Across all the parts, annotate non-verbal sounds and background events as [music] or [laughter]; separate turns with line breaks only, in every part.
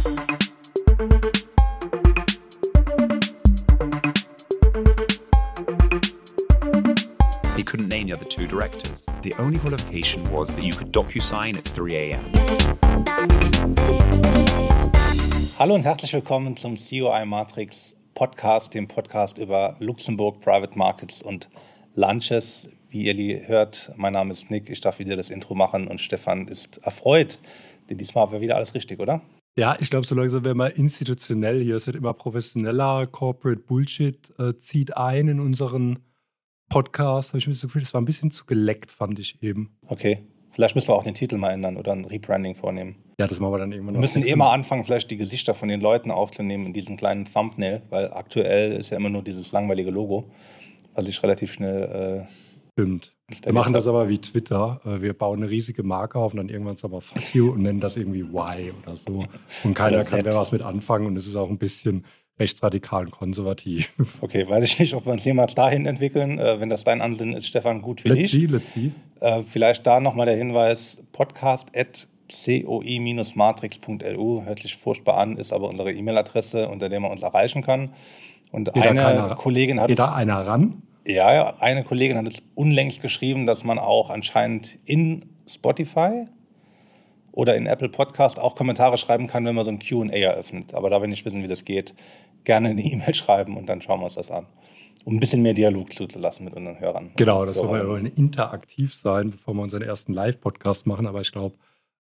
He couldn't name the other two directors. The only qualification was that you could DocuSign at 3 a.m.
Hallo und herzlich willkommen zum COI Matrix Podcast, dem Podcast über Luxemburg, Private Markets und Lunches. Wie ihr hört, mein Name ist Nick, ich darf wieder das Intro machen und Stefan ist erfreut, denn diesmal war wieder alles richtig, oder?
Ja, ich glaube, so langsam werden wir institutionell hier. Es wird immer professioneller. Corporate Bullshit äh, zieht ein in unseren Podcast. Habe ich mir das Gefühl, das war ein bisschen zu geleckt, fand ich eben.
Okay. Vielleicht müssen wir auch den Titel mal ändern oder ein Rebranding vornehmen.
Ja, das machen wir dann irgendwann
Wir müssen eh mal anfangen, vielleicht die Gesichter von den Leuten aufzunehmen in diesem kleinen Thumbnail, weil aktuell ist ja immer nur dieses langweilige Logo, was ich relativ schnell. Äh,
Stimmt. Wir machen das aber wie Twitter. Äh, Wir bauen eine riesige Marke auf und dann irgendwann sagen wir Fuck you und nennen das irgendwie Y oder so. Und keiner kann da was mit anfangen und es ist auch ein bisschen rechtsradikal und konservativ. [laughs]
okay, weiß ich nicht, ob wir uns jemals dahin entwickeln. Äh, wenn das dein Ansinnen ist, Stefan, gut für
Let's
dich.
see, let's see.
Äh, vielleicht da nochmal der Hinweis: podcast at coi-matrix.lu. Hört sich furchtbar an, ist aber unsere E-Mail-Adresse, unter der man uns erreichen kann. Und
Geht da
eine Kollegin hat
Geht da einer ran?
Ja, eine Kollegin hat unlängst geschrieben, dass man auch anscheinend in Spotify oder in Apple Podcast auch Kommentare schreiben kann, wenn man so ein Q&A eröffnet. Aber da wir nicht wissen, wie das geht, gerne eine [laughs] E-Mail schreiben und dann schauen wir uns das an. Um ein bisschen mehr Dialog zuzulassen mit unseren Hörern.
Genau, das wollen wir, wollen interaktiv sein, bevor wir unseren ersten Live-Podcast machen. Aber ich glaube,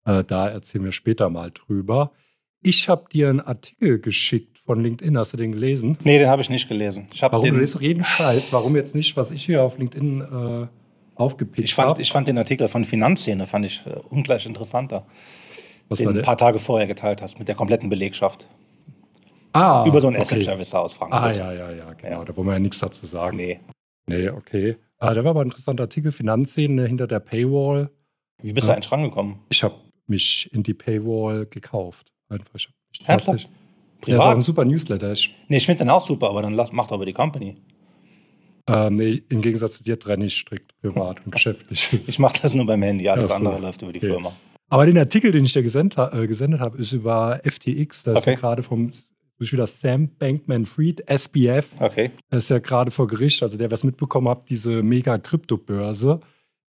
äh, da erzählen wir später mal drüber. Ich habe dir einen Artikel geschickt von LinkedIn. Hast du den gelesen?
Nee, den habe ich nicht gelesen. Ich,
Warum?
den,
Du liest doch jeden Scheiß. Warum jetzt nicht, was ich hier auf LinkedIn äh, aufgepickt
ich, fand,
habe?
ich fand den Artikel von Finanzszene fand ich äh, ungleich interessanter,
Was
den
war
ein paar Tage vorher geteilt hast mit der kompletten Belegschaft.
Ah,
über so einen
okay.
Asset Service aus Frankfurt.
Ah, ja, ja, ja, genau.
Ja.
Da wollen wir ja nichts dazu sagen.
Nee.
Nee, okay. Ah, der war aber ein interessanter Artikel. Finanzszene hinter der Paywall.
Wie bist
Ja.
du eigentlich rangekommen?
Ich habe mich in die Paywall gekauft. Einfach. Ich hab mich
Ernsthaft?
Ja, ist auch ein
Privat?
super Newsletter. Ich
nee, ich finde den auch super, aber dann lass, mach doch über die Company.
Ähm, nee, im Gegensatz zu dir trenne ich strikt privat und [laughs] geschäftliches.
Ich mache das nur beim Handy, alles
Ach so.
andere läuft über die
Okay.
Firma.
Aber den Artikel, den ich dir gesendet, äh, gesendet habe, ist über FTX. Da ist
Okay.
ja gerade vom ist wieder Sam Bankman-Fried, SBF.
Okay.
Er ist ja gerade vor Gericht, also der, wer es mitbekommen hat, diese mega Kryptobörse,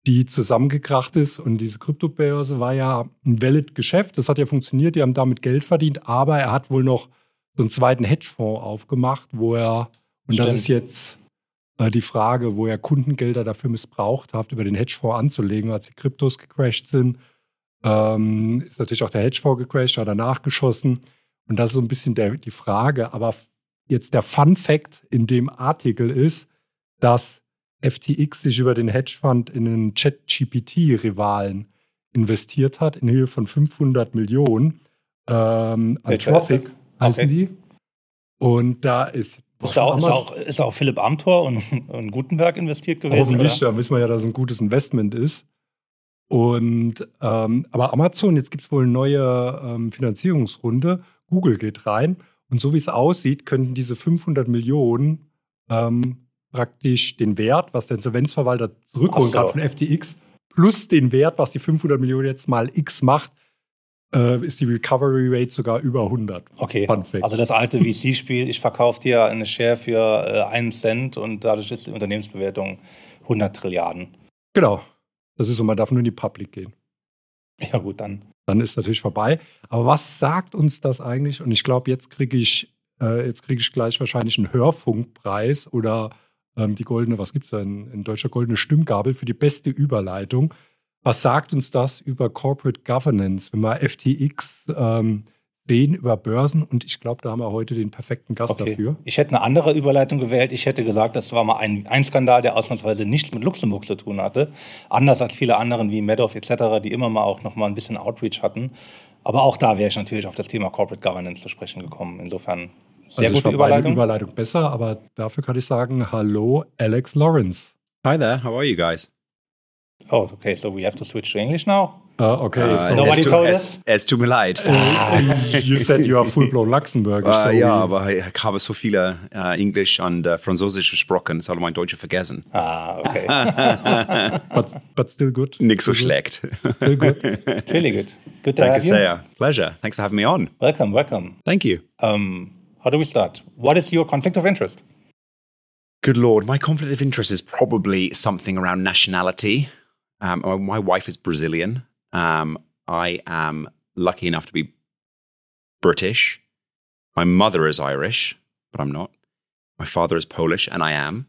die zusammengekracht ist. Und diese Kryptobörse war ja ein valid Geschäft. Das hat ja funktioniert, die haben damit Geld verdient, aber er hat wohl noch so einen zweiten Hedgefonds aufgemacht, wo er, und das
Stimmt.
ist jetzt äh, die Frage, wo er Kundengelder dafür missbraucht hat, über den Hedgefonds anzulegen, als die Kryptos gecrashed sind. Ähm, ist natürlich auch der Hedgefonds gecrashed, hat er nachgeschossen. Und das ist so ein bisschen der, die Frage. Aber jetzt der Fun Fact in dem Artikel ist, dass FTX sich über den Hedgefonds in einen Chat-GPT-Rivalen investiert hat, in Höhe von 500 Millionen. Ähm, Anthropic heißen
Okay.
die. Und da ist.
Ist da, auch, ist, auch, ist auch Philipp Amthor und, und Gutenberg investiert gewesen?
Hoffentlich, da wissen wir ja, dass es ein gutes Investment ist. Und ähm, aber Amazon, jetzt gibt es wohl eine neue ähm, Finanzierungsrunde. Google geht rein. Und so wie es aussieht, könnten diese 500 Millionen ähm, praktisch den Wert, was der Insolvenzverwalter zurückholen
so.
kann von FTX, plus den Wert, was die 500 Millionen jetzt mal X macht, äh, ist die Recovery Rate sogar über 100.
Okay, also das alte VC-Spiel, ich verkaufe dir eine Share für äh, einen Cent und dadurch ist die Unternehmensbewertung 100 Trilliarden.
Genau. Das ist so, man darf nur in die Public gehen.
Ja gut, dann.
dann ist natürlich vorbei. Aber was sagt uns das eigentlich? Und ich glaube, jetzt kriege ich, äh, jetzt kriege ich gleich wahrscheinlich einen Hörfunkpreis oder ähm, die goldene, was gibt es da in, in deutscher goldene Stimmgabel für die beste Überleitung. Was sagt uns das über Corporate Governance, wenn wir FTX ähm, sehen über Börsen? Und ich glaube, da haben wir heute den perfekten Gast
Okay.
dafür.
Ich hätte eine andere Überleitung gewählt. Ich hätte gesagt, das war mal ein, ein Skandal, der ausnahmsweise nichts mit Luxemburg zu tun hatte. Anders als viele anderen wie Madoff etc., die immer mal auch noch mal ein bisschen Outreach hatten. Aber auch da wäre ich natürlich auf das Thema Corporate Governance zu sprechen gekommen. Insofern sehr
also ich
gute Überleitung.
Überleitung besser, aber dafür kann ich sagen, hallo Alex Lawrence.
Hi there, how are you guys?
oh, okay, so we have to switch to English now.
Uh, okay,
Uh,
so
Nobody
tut-
told us?
Es tut mir leid.
you said you are full-blown Luxembourgish.
Äh,
so
ja,
we-
aber ich habe so viele äh, Englisch und äh, Französisch gesprochen, das habe mein Deutsch vergessen.
Ah, okay. [laughs]
but, but still good.
Nicht so schlecht.
Still good.
really good. Good to
Danke
have you.
sehr. Pleasure. Thanks for having me on.
Welcome, welcome.
Thank you.
Um, how do we start? What is your conflict of interest?
Good lord, my conflict of interest is probably something around nationality. Um, my wife is Brazilian. Um, I am lucky enough to be British. My mother is Irish, but I'm not. My father is Polish, and I am.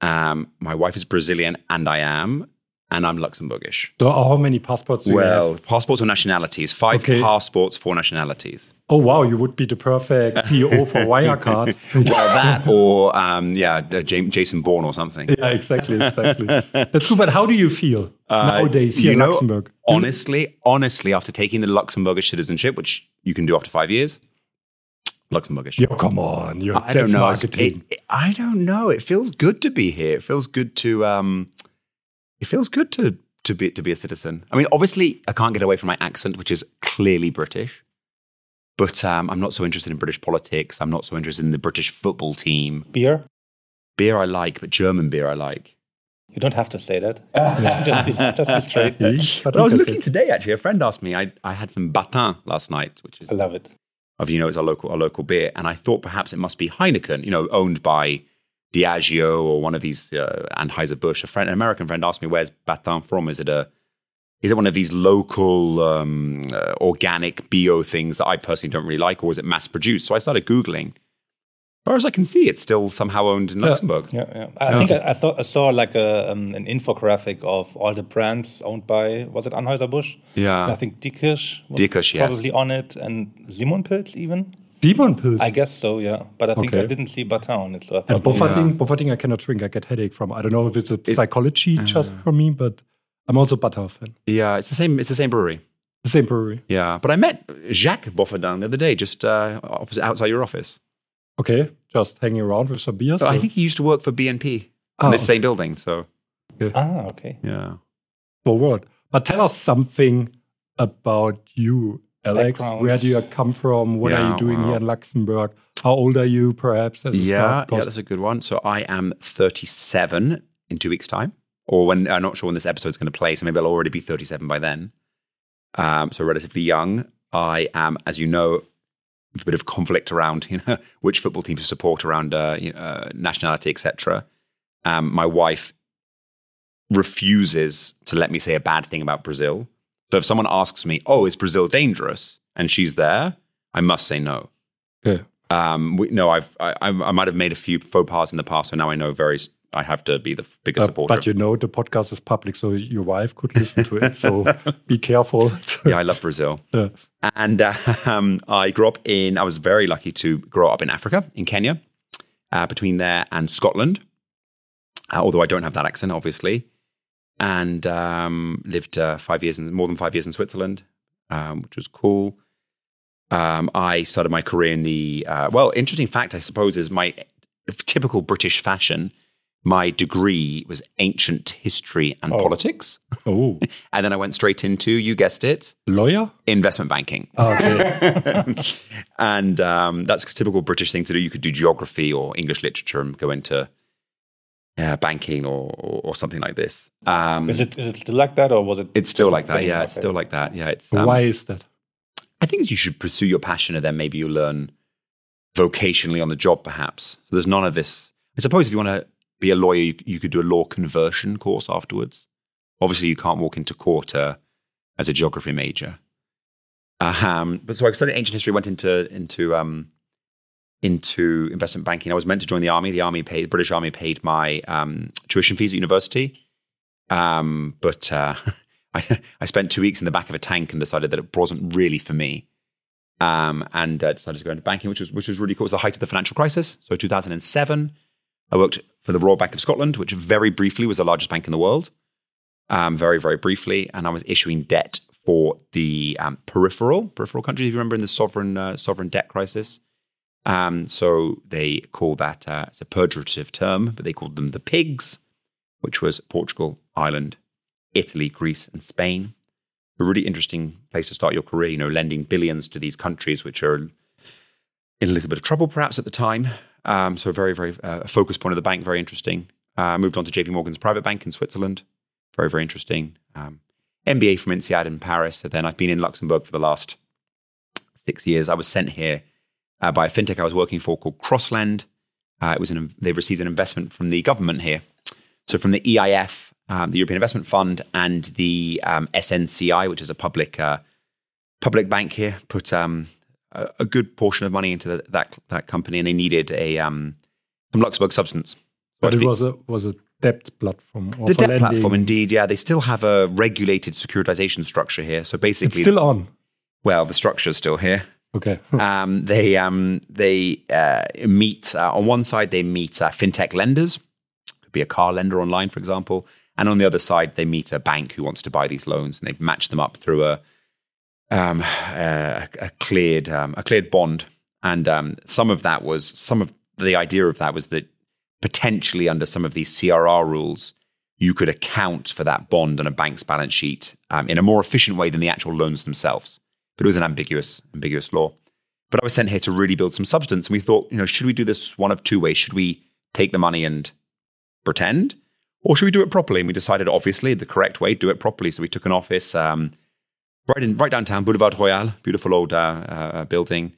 Um, my wife is Brazilian, and I am. And I'm Luxembourgish.
So how many passports do you
Well, passports or nationalities? Five
Okay.
passports, four nationalities.
Oh wow, you would be the perfect CEO for Wirecard. [laughs]
Well, that or um, yeah, uh, Jason Bourne or something.
yeah, exactly, exactly. That's good. But how do you feel nowadays here
Uh,
in
know,
Luxembourg?
Honestly, honestly, after taking the Luxembourgish citizenship, which you can do after five years, Luxembourgish.
Yo, come on, you
I don't know. It, it- I don't know. It feels good to be here. It feels good to. Um, it feels good to to be to be a citizen. I mean, obviously, I can't get away from my accent, which is clearly British. But um, I'm not so interested in British politics. I'm not so interested in the British football team.
Beer?
Beer I like, but German beer I like.
You don't have to say that. [laughs] just, be, just be straight. [laughs]
But I was looking
it.
today. Actually, a friend asked me. I I had some Battin last night, which is
I love it.
of you know is our local our local beer, and I thought perhaps it must be Heineken, you know, owned by Diageo or one of these uh, Anheuser Busch. A friend, an American friend, asked me, "Where's Battin from? Is it a is it one of these local um, uh, organic bio things that I personally don't really like, or is it mass produced?" So I started googling. As far as I can see, it's still somehow owned in Luxembourg.
Yeah, yeah. I think I, I thought I saw like a um, an infographic of all the brands owned by was it Anheuser Busch?
Yeah.
I think Diekirch was
Diekirch, yes.
probably on it, and Simon Pils even.
Simon Pils.
I guess so, yeah. But I think I didn't see Battin on it, so I
and
thought maybe-
Bofferding, Bofferding I cannot drink. I get headache from. I don't know if it's a psychology
Uh.
just for me, but I'm also Battin fan.
Yeah, it's the same. It's the same brewery.
The same brewery.
Yeah, but I met Jacques Boffardin the other day, just uh, outside your office.
Okay, just hanging around with some beers.
So I think he used to work for BNP in
Oh.
the same building. So
Ah, okay.
yeah,
for what? But tell us something about you, Alex.
Background.
Where do you come from? What are you doing
wow.
here in Luxembourg? How old are you, perhaps? As a
yeah,
start?
yeah.
'Cause-
That's a good one. So I am 37 in two weeks' time, or when I'm not sure when this episode's going to play. So maybe I'll already be 37 by then. Um, so relatively young. I am, as you know, a bit of conflict around [laughs] you know which football team to support around uh, you know, uh, nationality, etc. Um, my wife refuses to let me say a bad thing about Brazil. So if someone asks me, "Oh, is Brazil dangerous?" and she's there, I must say no.
Okay.
Um, we, no, I've I, I I might have made a few faux pas in the past, so now I know very. I have to be the biggest
Uh,
supporter.
but you know the podcast is public, so your wife could listen to it. So [laughs] be careful. [laughs]
yeah, I love Brazil. [laughs]
Yeah.
And um, I grew up in, I was very lucky to grow up in Africa, in Kenya, uh, between there and Scotland. Uh, although I don't have that accent, obviously. And um, lived uh, five years, in, more than five years in Switzerland, um, which was cool. Um, I started my career in the, uh, well, interesting fact, I suppose, is my typical British fashion. My degree was ancient history and politics.
Oh, [laughs]
And then I went straight into, you guessed it,
lawyer?
investment banking.
Okay. [laughs]
and um, that's a typical British thing to do. You could do geography or English literature and go into uh, banking or, or, or something like this. Um,
Is it is it still like that, or was it?
it's still like that. Yeah, it's still like that. Yeah, it's. Um,
Why is that?
I think you should pursue your passion and then maybe you learn vocationally on the job, perhaps. So there's none of this. I suppose if you want to be a lawyer, you, you could do a law conversion course afterwards. Obviously, you can't walk into court uh, as a geography major. Um, but so I studied ancient history, went into into um, into investment banking. I was meant to join the army. The army paid, the British Army paid my um, tuition fees at university. Um, but uh, [laughs] I, I spent two weeks in the back of a tank and decided that it wasn't really for me. Um, and uh, decided to go into banking, which was which was really cool. It was the height of the financial crisis. So 2007, I worked for the Royal Bank of Scotland, which very briefly was the largest bank in the world. Um, very very briefly, and I was issuing debt for the um, peripheral peripheral countries. If you remember in the sovereign uh, sovereign debt crisis, um, so they call that uh, it's a pejorative term, but they called them the pigs, which was Portugal, Ireland, Italy, Greece, and Spain. a really interesting place to start your career. You know, lending billions to these countries which are in a little bit of trouble, perhaps at the time. Um, so very, very uh, focus point of the bank, very interesting. Uh, moved on to JP Morgan's private bank in Switzerland, very, very interesting. Um, MBA from INSEAD in Paris. And then I've been in Luxembourg for the last six years. I was sent here uh, by a fintech I was working for called CrossLend. Uh, it was an, they received an investment from the government here. So from the EIF, um, the European Investment Fund, and the um, SNCI, which is a public uh, public bank here, put um, a, a, good portion of money into the, that that company, and they needed a um, some Luxembourg substance.
But it was a was a debt platform.
the debt lending. platform, indeed. Yeah, they still have a regulated securitization structure here. So basically,
it's still on.
Well, the structure is still here.
Okay. [laughs]
um, they um, they uh, meet uh, on one side. They meet uh, fintech lenders, could be a car lender online, for example, and on the other side they meet a bank who wants to buy these loans, and they match them up through a um, a, a, cleared um, a cleared bond. And um, some of that was some of the idea of that was that potentially under some of these CRR rules, you could account for that bond on a bank's balance sheet um, in a more efficient way than the actual loans themselves. But it was an ambiguous, ambiguous law. But I was sent here to really build some substance. And we thought, you know, should we do this one of two ways? Should we take the money and pretend? Or should we do it properly? And we decided, obviously, the correct way, do it properly. So we took an office um, right in right downtown, Boulevard Royal, beautiful old uh, uh, building.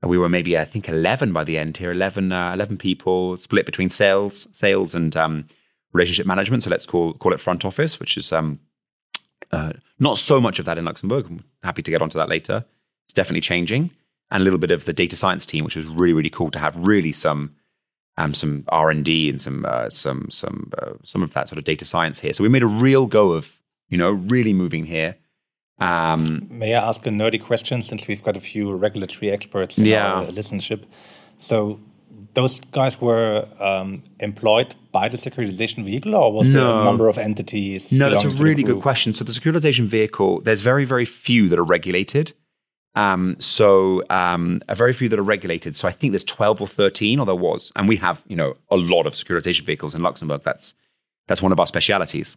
And we were maybe, I think, 11 by the end here, 11, uh, 11 people split between sales, sales and um, relationship management. So let's call, call it front office, which is um, uh, not so much of that in Luxembourg. I'm happy to get onto that later. It's definitely changing. And a little bit of the data science team, which was really, really cool to have really some um, some R and D and some uh, some some uh, some of that sort of data science here. So we made a real go of you know really moving here
um, May I ask a nerdy question since we've got a few regulatory experts in yeah. our listenership? So those guys were um, employed by the securitization vehicle, or was no. there a number of entities?
No, that's a really good question. So the securitization vehicle, there's very, very few that are regulated. Um, so um, a very few that are regulated. So I think there's 12 or 13, or there was, and we have you know a lot of securitization vehicles in Luxembourg. That's that's one of our specialities.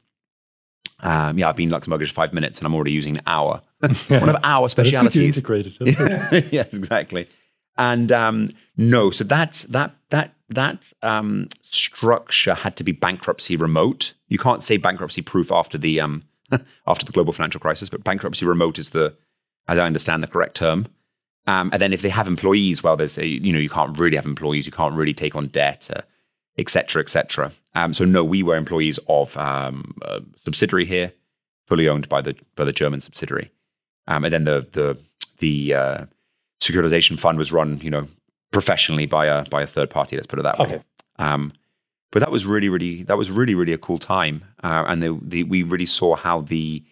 Um, yeah, I've been in Luxembourg for five minutes and I'm already using an hour. [laughs] One of our specialities.
integrated. [laughs]
yes, exactly. And um, no, so that's that that that um, structure had to be bankruptcy remote. You can't say bankruptcy proof after the um, [laughs] after the global financial crisis, but bankruptcy remote is the, as I understand, the correct term. Um, and then if they have employees, well, there's a, you know you can't really have employees, you can't really take on debt, etc., uh, etc. Et um, so no, we were employees of um, a subsidiary here, fully owned by the by the German subsidiary, um, and then the the the uh, securitization fund was run, you know, professionally by a by a third party. Let's put it that
okay. way.
Um, but that was really, really that was really, really a cool time, uh, and the, the, we really saw how the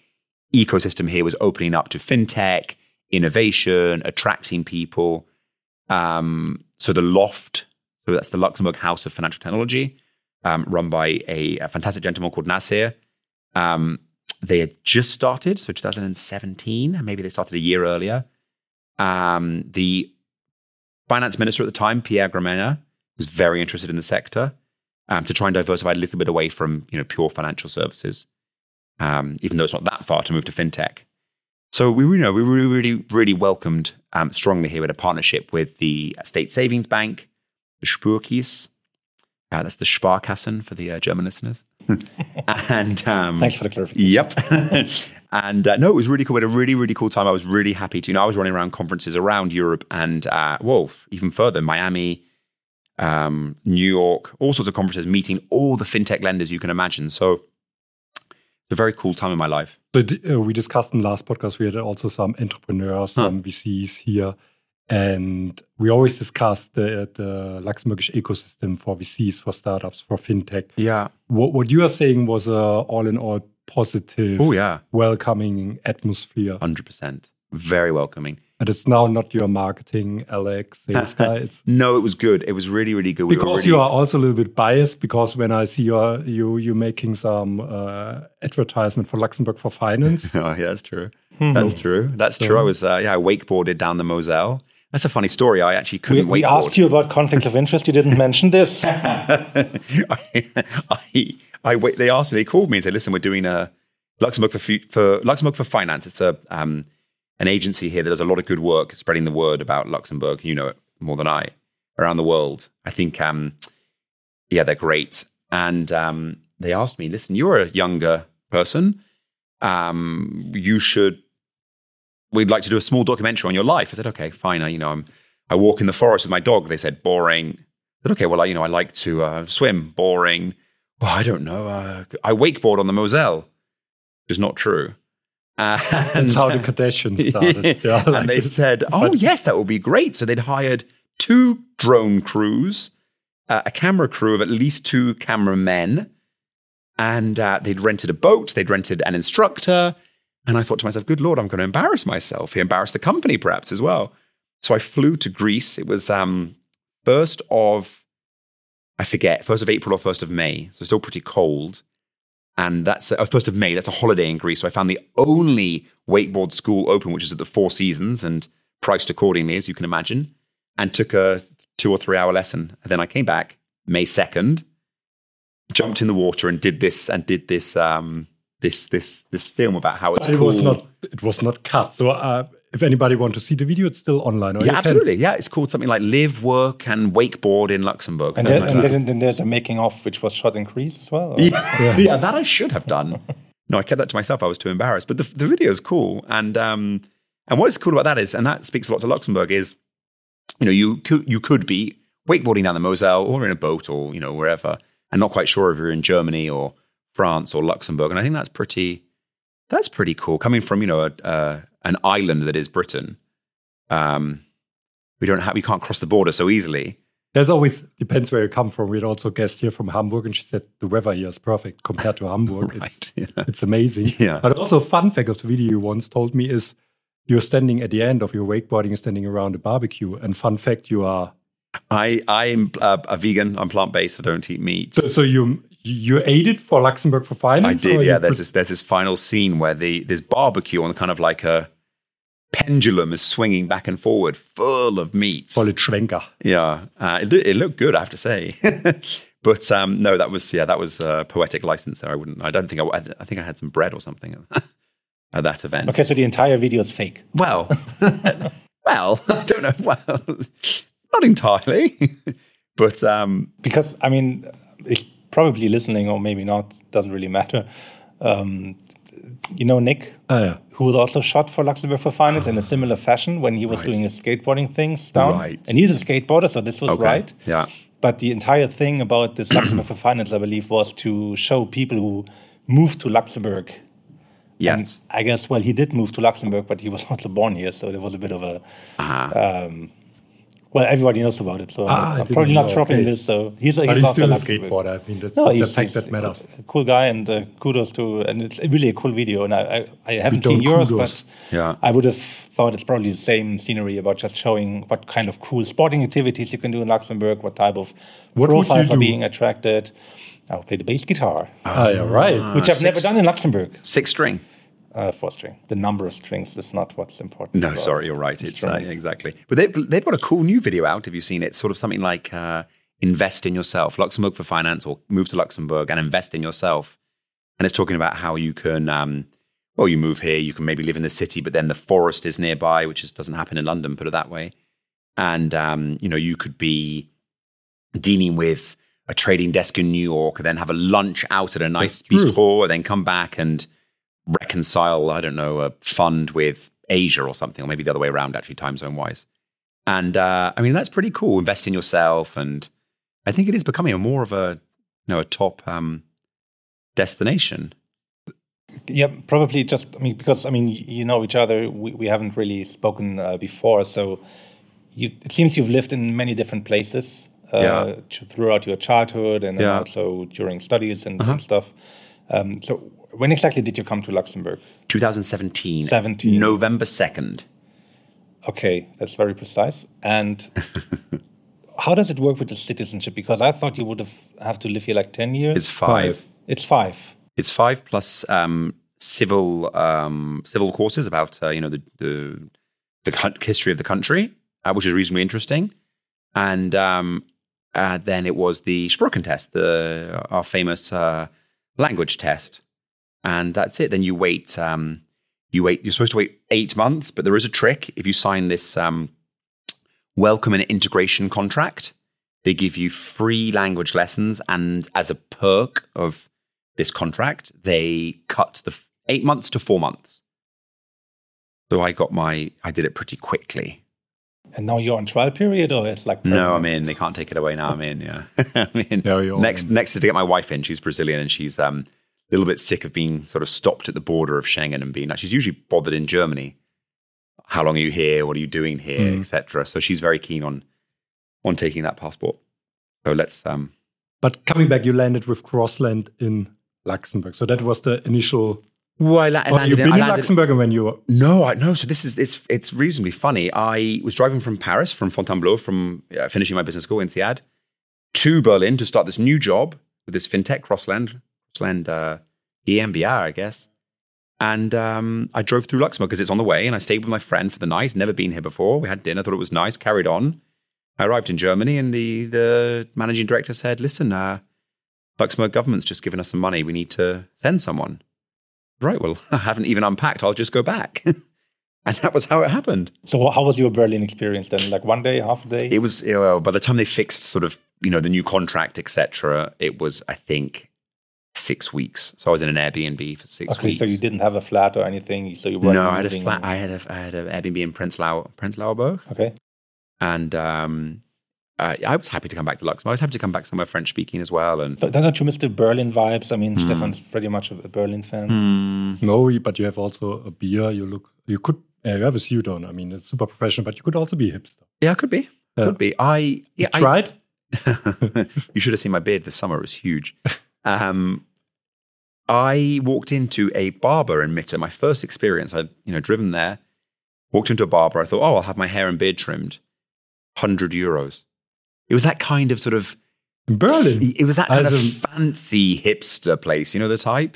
ecosystem here was opening up to fintech, innovation, attracting people. Um, so the LHoFT, so that's the Luxembourg House of Financial Technology um, run by a, a, fantastic gentleman called Nasir. Um, they had just started, so 2017, maybe they started a year earlier. Um, the finance minister at the time, Pierre Gramegna, was very interested in the sector um, to try and diversify a little bit away from you know pure financial services, um, even though it's not that far to move to fintech. So we, you know, we really, really, really welcomed um, strongly here with a partnership with the State Savings Bank, the Spuerkeess, uh, that's the Sparkassen for the uh, German listeners. [laughs] and um,
thanks for the clarification.
Yep. [laughs] and uh, no, it was really cool. We had a really, really cool time. I was really happy to. You know, I was running around conferences around Europe and uh, whoa, even further, Miami, um, New York, all sorts of conferences, meeting all the fintech lenders you can imagine. So it's a very cool time in my life.
But uh, we discussed in the last podcast, we had also some entrepreneurs, huh. some VCs here and we always discuss the the Luxembourgish ecosystem for VCs, for startups, for fintech.
Yeah.
What what you are saying was a all in all positive,
oh yeah,
welcoming atmosphere.
Hundred percent, very welcoming.
And it's now not your marketing Alex sales guy. [laughs] It's
no, it was good. It was really really good.
We because really... you are also a little bit biased because when I see you you you making some uh, advertisement for Luxembourg for finance. [laughs]
oh yeah, that's true. Hmm. That's true. That's so, true. I was uh, yeah, I wakeboarded down the Moselle that's a funny story. I actually couldn't
we,
wait.
We asked you about conflicts of interest. You didn't mention this. [laughs]
I, I, I wait, they asked me. They called me and said, "Listen, we're doing a Luxembourg for, for Luxembourg for Finance. It's a um, an agency here that does a lot of good work spreading the word about Luxembourg. You know it more than I around the world. I think, um, yeah, they're great. And um, they asked me, listen, you're a younger person. Um, you should. We'd like to do a small documentary on your life. I said, okay, fine. I, you know, I'm, I walk in the forest with my dog. They said, boring. I said, okay, well, I, you know, I like to uh, swim. Boring. Well, I don't know. Uh, I wakeboard on the Moselle. Which is not true. [laughs] Uh,
That's how the [laughs] Kardashians started. [laughs] Yeah, like
and they said, "Oh yes, that would be great." So they'd hired two drone crews, uh, a camera crew of at least two cameramen, and uh, they'd rented a boat. They'd rented an instructor, and I thought to myself, "Good lord, I'm going to embarrass myself here, embarrass the company perhaps as well." So I flew to Greece. It was um, first of, I forget, first of April or first of May, so still pretty cold and that's uh, first of May. That's a holiday in Greece. So I found the only wakeboard school open, which is at the Four Seasons, and priced accordingly, as you can imagine, and took a two or three hour lesson. And then I came back May second, jumped in the water, and did this and did this um, this this this film about how it's
it
cool.
was not it was not cut. So uh, if anybody want to see the video, it's still online. or you
yeah,
can-
absolutely. Yeah, it's called something like "Live, Work, and Wakeboard in Luxembourg."
And,
something
there,
like
and then, then there's a making off which was shot in Greece as well. or-
yeah, [laughs] yeah, that I should have done. No, I kept that to myself. I was too embarrassed. But the, the video is cool, and um, and what is cool about that is, and that speaks a lot to Luxembourg, is you know you could you could be wakeboarding down the Moselle or in a boat or you know wherever, and not quite sure if you're in Germany or France or Luxembourg. And I think that's pretty that's pretty cool coming from you know a, uh, an island that is Britain. Um, we don't have we can't cross the border so easily.
There's always depends where you come from. We had also guest here from Hamburg, and she said the weather here is perfect compared to Hamburg. [laughs] It's
Right. Yeah.
it's amazing.
Yeah.
But also, fun fact of the video you once told me is you're standing at the end of your wakeboarding, you're standing around a barbecue, and fun fact, you are
I I'm uh, a vegan. I'm plant based. I don't eat meat.
so, so you you ate it for Luxembourg for
I did, yeah. There's
put-
this, there's this final scene where the this barbecue on kind of like a pendulum is swinging back and forward, full of meat.
volle Schwenker.
Yeah, uh, it, it looked good, I have to say. [laughs] but um, no, that was yeah, that was a poetic license there. I wouldn't. I don't think I. I th- I think I had some bread or something [laughs] at that event.
Okay, so the entire video is fake.
Well, [laughs] well, I don't know. Well, not entirely, but um,
because I mean, it's probably listening or maybe not doesn't really matter. Um, you know Nick,
Ah, yeah.
who was also shot for Luxembourg for Finance in a [sighs] similar fashion when he was
Right.
doing his skateboarding things down.
Right.
And he's a skateboarder, so this was
okay,
right.
yeah.
But the entire thing about this Luxembourg for Finance, I believe, was to show people who moved to Luxembourg.
Yes.
And I guess, well, he did move to Luxembourg, but he was [laughs] also born here, so there was a bit of a. Um, well, everybody knows about it, so
Ah, I
I'm probably not dropping
okay.
this. So he's a,
But
he's
he's still a skateboarder. I mean, that's
No,
the
he's,
fact that matters.
a cool guy, and uh, kudos to, and it's really a cool video. And I, I, I haven't
don't
seen yours,
kudos.
but
Yeah.
I would have thought it's probably the same scenery about just showing what kind of cool sporting activities you can do in Luxembourg, what type of
What you
profiles are being attracted. I'll play the bass guitar,
Ah, yeah, right.
which I've never done in Luxembourg.
Six string.
Uh, four string. The number of strings is not what's important.
No, sorry, you're right. It's uh, exactly. But they've they've got a cool new video out. Have you seen it? It's sort of something like uh, invest in yourself, Luxembourg for finance, or move to Luxembourg and invest in yourself. And it's talking about how you can, um, well, you move here, you can maybe live in the city, but then the forest is nearby, which is, doesn't happen in London. Put it that way. And um, you know, you could be dealing with a trading desk in New York, and then have a lunch out at a nice bistro, and then come back and reconcile, I don't know, a fund with Asia or something, or maybe the other way around, actually, time zone wise. And uh, I mean, that's pretty cool. Invest in yourself, and I think it is becoming a more of a, you know, a top um, destination.
Yeah, probably just, I mean, because, I mean, you know each other, we, we haven't really spoken uh, before. So you, it seems you've lived in many different places uh,
Yeah.
throughout your childhood and
Yeah.
also during studies and, and stuff. Um, so when exactly did you come to Luxembourg?
2017,
17.
November 2nd.
Okay, that's very precise. And [laughs] how does it work with the citizenship? Because I thought you would have have to live here like 10 years.
It's five.
It's five.
It's five plus um, civil um, civil courses about uh, you know the the, the history of the country, uh, which is reasonably interesting, and um, uh, then it was the Sproochentest, the our famous uh, language test, and that's it. Then you wait. Um, you wait. You're supposed to wait eight months, but there is a trick. If you sign this um, welcome and integration contract, they give you free language lessons, and as a perk of this contract, they cut the f- eight months to four months. So I got my. I did it pretty quickly.
And now you're on trial period, or it's like
No, I'm in. They can't take it away now. I'm in. Yeah, [laughs] I'm in.
Yeah, you're
next,
in.
next is to get my wife in. She's Brazilian, and she's um, a little bit sick of being sort of stopped at the border of Schengen and being. Like, she's usually bothered in Germany. How long are you here? What are you doing here,
Mm.
etc. So she's very keen on on taking that passport. So let's. Um,
But coming back, you landed with CrossLend in Luxembourg. So that was the initial.
well, I, la- I
Oh,
landed
you've been in
landed-
Luxembourg when you were.
No, I, no. So this is it's it's reasonably funny. I was driving from Paris, from Fontainebleau, from uh, finishing my business school INSEAD, to Berlin to start this new job with this fintech CrossLend, CrossLend uh, GmbH, I guess. And um, I drove through Luxembourg because it's on the way, and I stayed with my friend for the night. Never been here before. We had dinner, thought it was nice. Carried on. I arrived in Germany, and the the managing director said, "Listen, uh, Luxembourg government's just given us some money. We need to send someone." Right. Well, [laughs] I haven't even unpacked. I'll just go back. [laughs] and that was how it happened.
So how was your Berlin experience then? Like one day, half a day?
It was, you know, by the time they fixed sort of, you know, the new contract, etc., it was, I think, six weeks. So I was in an Airbnb for six
okay,
weeks.
so you didn't have a flat or anything. So you were
no, I had a flat. I had a, I had an Airbnb in Prenzlau, Prenzlauer
Okay.
and um, uh, I was happy to come back to Luxembourg. I was happy to come back somewhere French speaking as well. And
But don't you miss the Berlin vibes? I mean,
Hmm.
Stephan's pretty much a a Berlin fan.
Hmm.
No, but you have also a beer. You look. You could. Uh, you have a suit on. I mean, it's super professional, but you could also be a hipster.
yeah, could be,
Yeah.
could be. I yeah,
you tried.
I, [laughs] you should have seen my beard this summer. It was huge. Um, I walked into a barber in Mitte. My first experience. I'd you know driven there, walked into a barber. I thought, oh, I'll have my hair and beard trimmed. Hundred euros. It was that kind of sort of.
In Berlin.
It was that kind
As
of
in-
fancy hipster place. You know the type.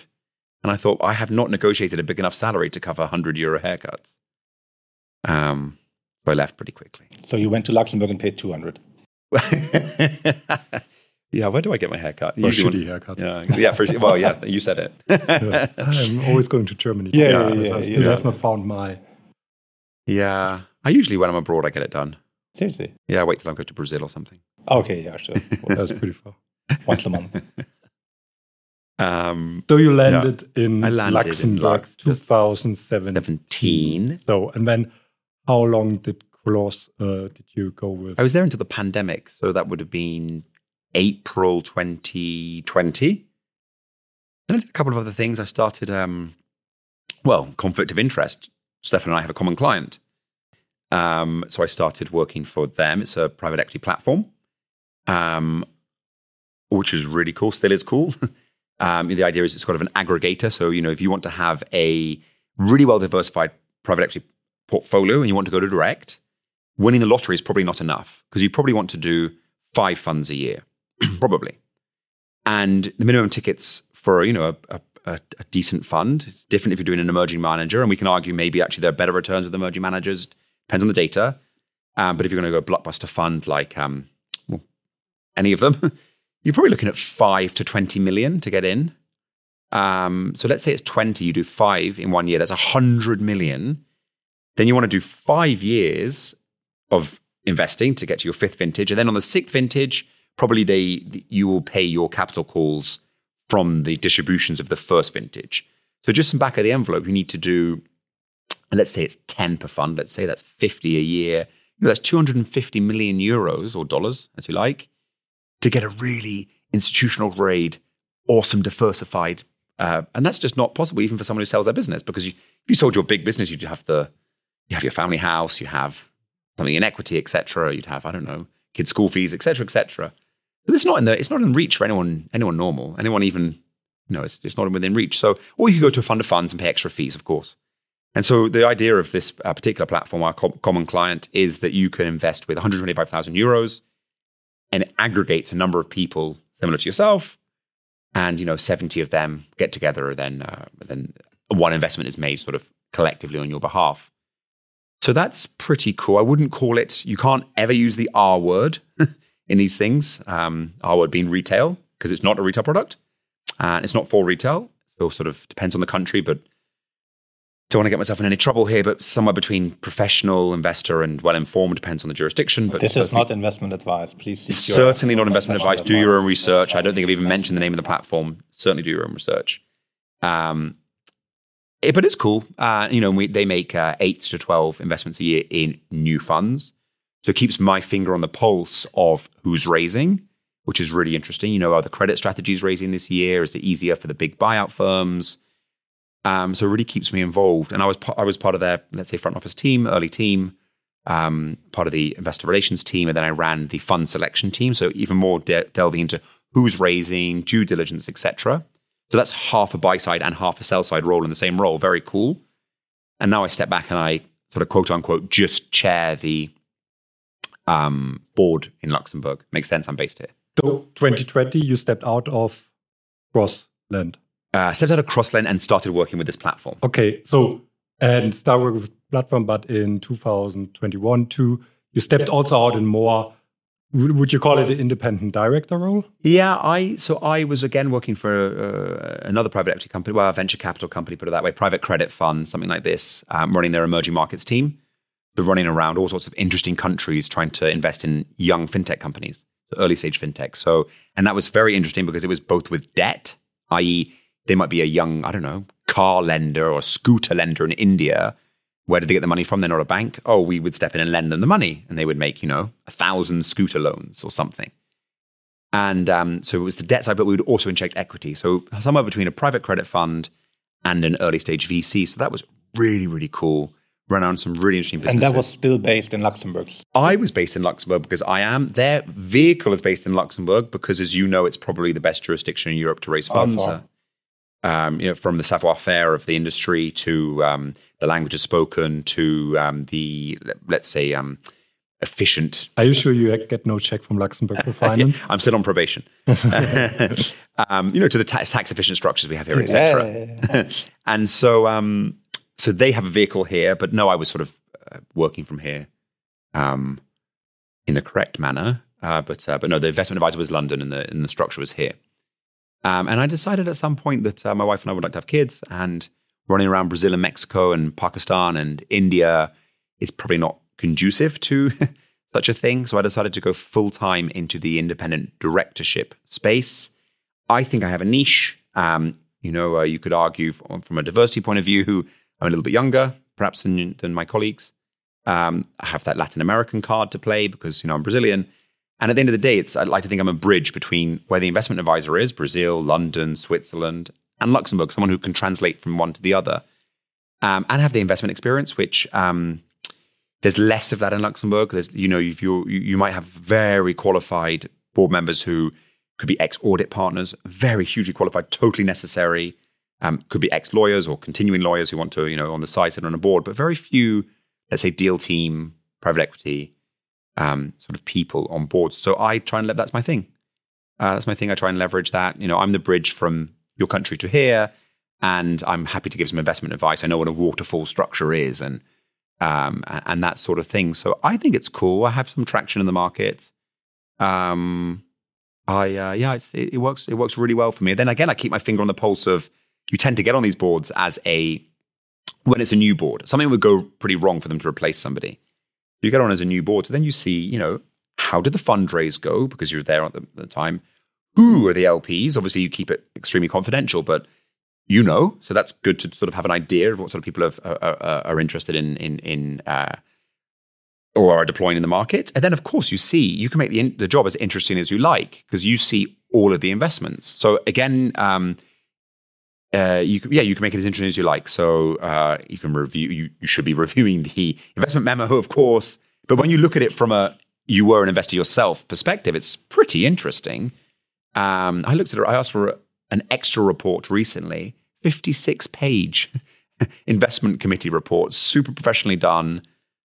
And I thought I have not negotiated a big enough salary to cover hundred euro haircuts. Um, so I left pretty quickly.
So you went to Luxembourg and paid 200. [laughs]
yeah, where do I get my haircut?
Or
Usually
shitty haircut.
Yeah, yeah. For, well, yeah. You said it.
Yeah. [laughs] I'm always going to Germany.
Yeah,
to
yeah, yeah,
I still
yeah.
have not found my.
yeah. I usually, when I'm abroad, I get it done.
Seriously.
Yeah, I wait till I go to Brazil or something.
Okay, yeah, sure. [laughs]
That's pretty far.
Once a month. [laughs]
Um,
So you landed in
I landed in
Luxembourg,
Lux-
2007.
17.
So and then, how long did Cross uh, did you go with?
I was there until the pandemic, so that would have been April 2020. Then I did a couple of other things. I started, um, well, conflict of interest. Stephan and I have a common client. Um, so I started working for them. It's a private equity platform, um, which is really cool, still is cool. [laughs] um, the idea is it's sort of an aggregator. So, you know, if you want to have a really well diversified private equity portfolio and you want to go to direct, winning the lottery is probably not enough because you probably want to do five funds a year, [clears throat] probably. And the minimum tickets for you know a, a, a decent fund is different if you're doing an emerging manager, and we can argue maybe actually there are better returns with emerging managers. Depends on the data. Um, but if you're going to go blockbuster fund like um, well, any of them, [laughs] you're probably looking at five to twenty million to get in. Um, so let's say it's twenty, you do five in one year. That's a hundred million. Then you want to do five years of investing to get to your fifth vintage, and then on the sixth vintage, probably they you will pay your capital calls from the distributions of the first vintage. So just some back of the envelope, you need to do, let's say it's ten per fund. Let's say that's fifty a year. You know, that's two hundred and fifty million euros or dollars, as you like, to get a really institutional grade, awesome diversified. Uh, and that's just not possible even for someone who sells their business because you, if you sold your big business, you'd have the you have your family house, you have something in equity, etc. You'd have I don't know kids' school fees, etc., etc. But it's not in the it's not in reach for anyone anyone normal, anyone even you know it's it's not within reach. So or you could go to a fund of funds and pay extra fees, of course. And so the idea of this uh, particular platform, our co- common client, is that you can invest with 125,000 euros, and it aggregates a number of people similar to yourself, and you know 70 of them get together, then uh, then one investment is made sort of collectively on your behalf. So that's pretty cool. I wouldn't call it. You can't ever use the R word [laughs] in these things. Um, R word being retail because it's not a retail product, and it's not for retail. So sort of depends on the country, but don't want to get myself in any trouble here. But somewhere between professional investor and well informed depends on the jurisdiction. But
This is not investment advice. Please
it's certainly not investment advice. Do your own research. I don't think I've even mentioned the name of the platform. Certainly do your own research. Um, it- but it's cool. Uh, you know, we, they make uh, eight to twelve investments a year in new funds, so it keeps my finger on the pulse of who's raising, which is really interesting. You know, are the credit strategies raising this year? Is it easier for the big buyout firms? Um, so it really keeps me involved. And I was I was part of their let's say front office team, early team, um, part of the investor relations team, and then I ran the fund selection team. So even more de- delving into who's raising, due diligence, etc. So that's half a buy side and half a sell side role in the same role. Very cool. And now I step back and I sort of quote unquote just chair the um, board in Luxembourg. Makes sense. I'm based here.
So 2020, you stepped out of CrossLend.
Uh, stepped out of CrossLend and started working with this platform.
Okay, so and start working with platform, but in 2021, too, you stepped also out in more. Would would you call it an independent director role?
Yeah, I so I was again working for uh, another private equity company, well, a venture capital company, put it that way, private credit fund, something like this, um, running their emerging markets team. Running around all sorts of interesting countries, trying to invest in young fintech companies, early stage fintech. So, and that was very interesting because it was both with debt, i.e., they might be a young, I don't know, car lender or scooter lender in India. Where did they get the money from? They're not a bank. Oh, we would step in and lend them the money, and they would make, you know, a thousand scooter loans or something. And um, so it was the debt side, but we would also inject equity. So somewhere between a private credit fund and an early stage VC. So that was really, really cool. Run on some really interesting businesses.
And that was still based in Luxembourg.
I was based in Luxembourg because I am. Their vehicle is based in Luxembourg because, as you know, it's probably the best jurisdiction in Europe to raise funds.
Also.
Uh, Um, you know, from the savoir-faire of the industry to um, the languages spoken to um, the let's say um, efficient
Are you sure you get no check from Luxembourg for [laughs] finance?
I'm still on probation. [laughs] [laughs] um, you know, to the tax, tax efficient structures we have here, etc. and so, um, so they have a vehicle here, but no, I was sort of uh, working from here um, in the correct manner. Uh, but uh, but no, the investment advisor was London, and the and the structure was here. Um, and I decided at some point that uh, my wife and I would like to have kids, and running around Brazil and Mexico and Pakistan and India is probably not conducive to [laughs] such a thing. So I decided to go full time into the independent directorship space. I think I have a niche. Um, you know, uh, you could argue from, from a diversity point of view, I'm a little bit younger, perhaps than, than my colleagues. Um, I have that Latin American card to play because you know I'm Brazilian. And at the end of the day, it's I'd like to think I'm a bridge between where the investment advisor is, Brazil, London, Switzerland, and Luxembourg, someone who can translate from one to the other, um, and have the investment experience, which um, there's less of that in Luxembourg. There's, you know, you you might have very qualified board members who could be ex audit partners, very hugely qualified, totally necessary. Um, could be ex lawyers or continuing lawyers who want to, you know, on the side and on a board, but very few, let's say, deal team, private equity, um, sort of people on boards. So I try and le- that's my thing. Uh, that's my thing. I try and leverage that. You know, I'm the bridge from your country to here, and I'm happy to give some investment advice. I know what a waterfall structure is, and um, and that sort of thing. So I think it's cool. I have some traction in the market. Um, I uh, yeah, it, it works. It works really well for me. Then again, I keep my finger on the pulse of. You tend to get on these boards as a when it's a new board. Something would go pretty wrong for them to replace somebody. You get on as a new board, so then you see, you know, how did the fundraise go because you're there at the, the time. Who are the LPs? Obviously, you keep it extremely confidential, but you know, so that's good to sort of have an idea of what sort of people have, are, are, are interested in in in uh, or are deploying in the market. And then, of course, you see you can make the the job as interesting as you like because you see all of the investments. So again, um, uh, you can, yeah, you can make it as interesting as you like. So uh, you can review. You, you should be [laughs] reviewing the investment memo, of course. But when you look at it from a you were an investor yourself perspective, it's pretty interesting. Um, I looked at it. I asked for an extra report recently, fifty-six page [laughs] investment committee report, super professionally done.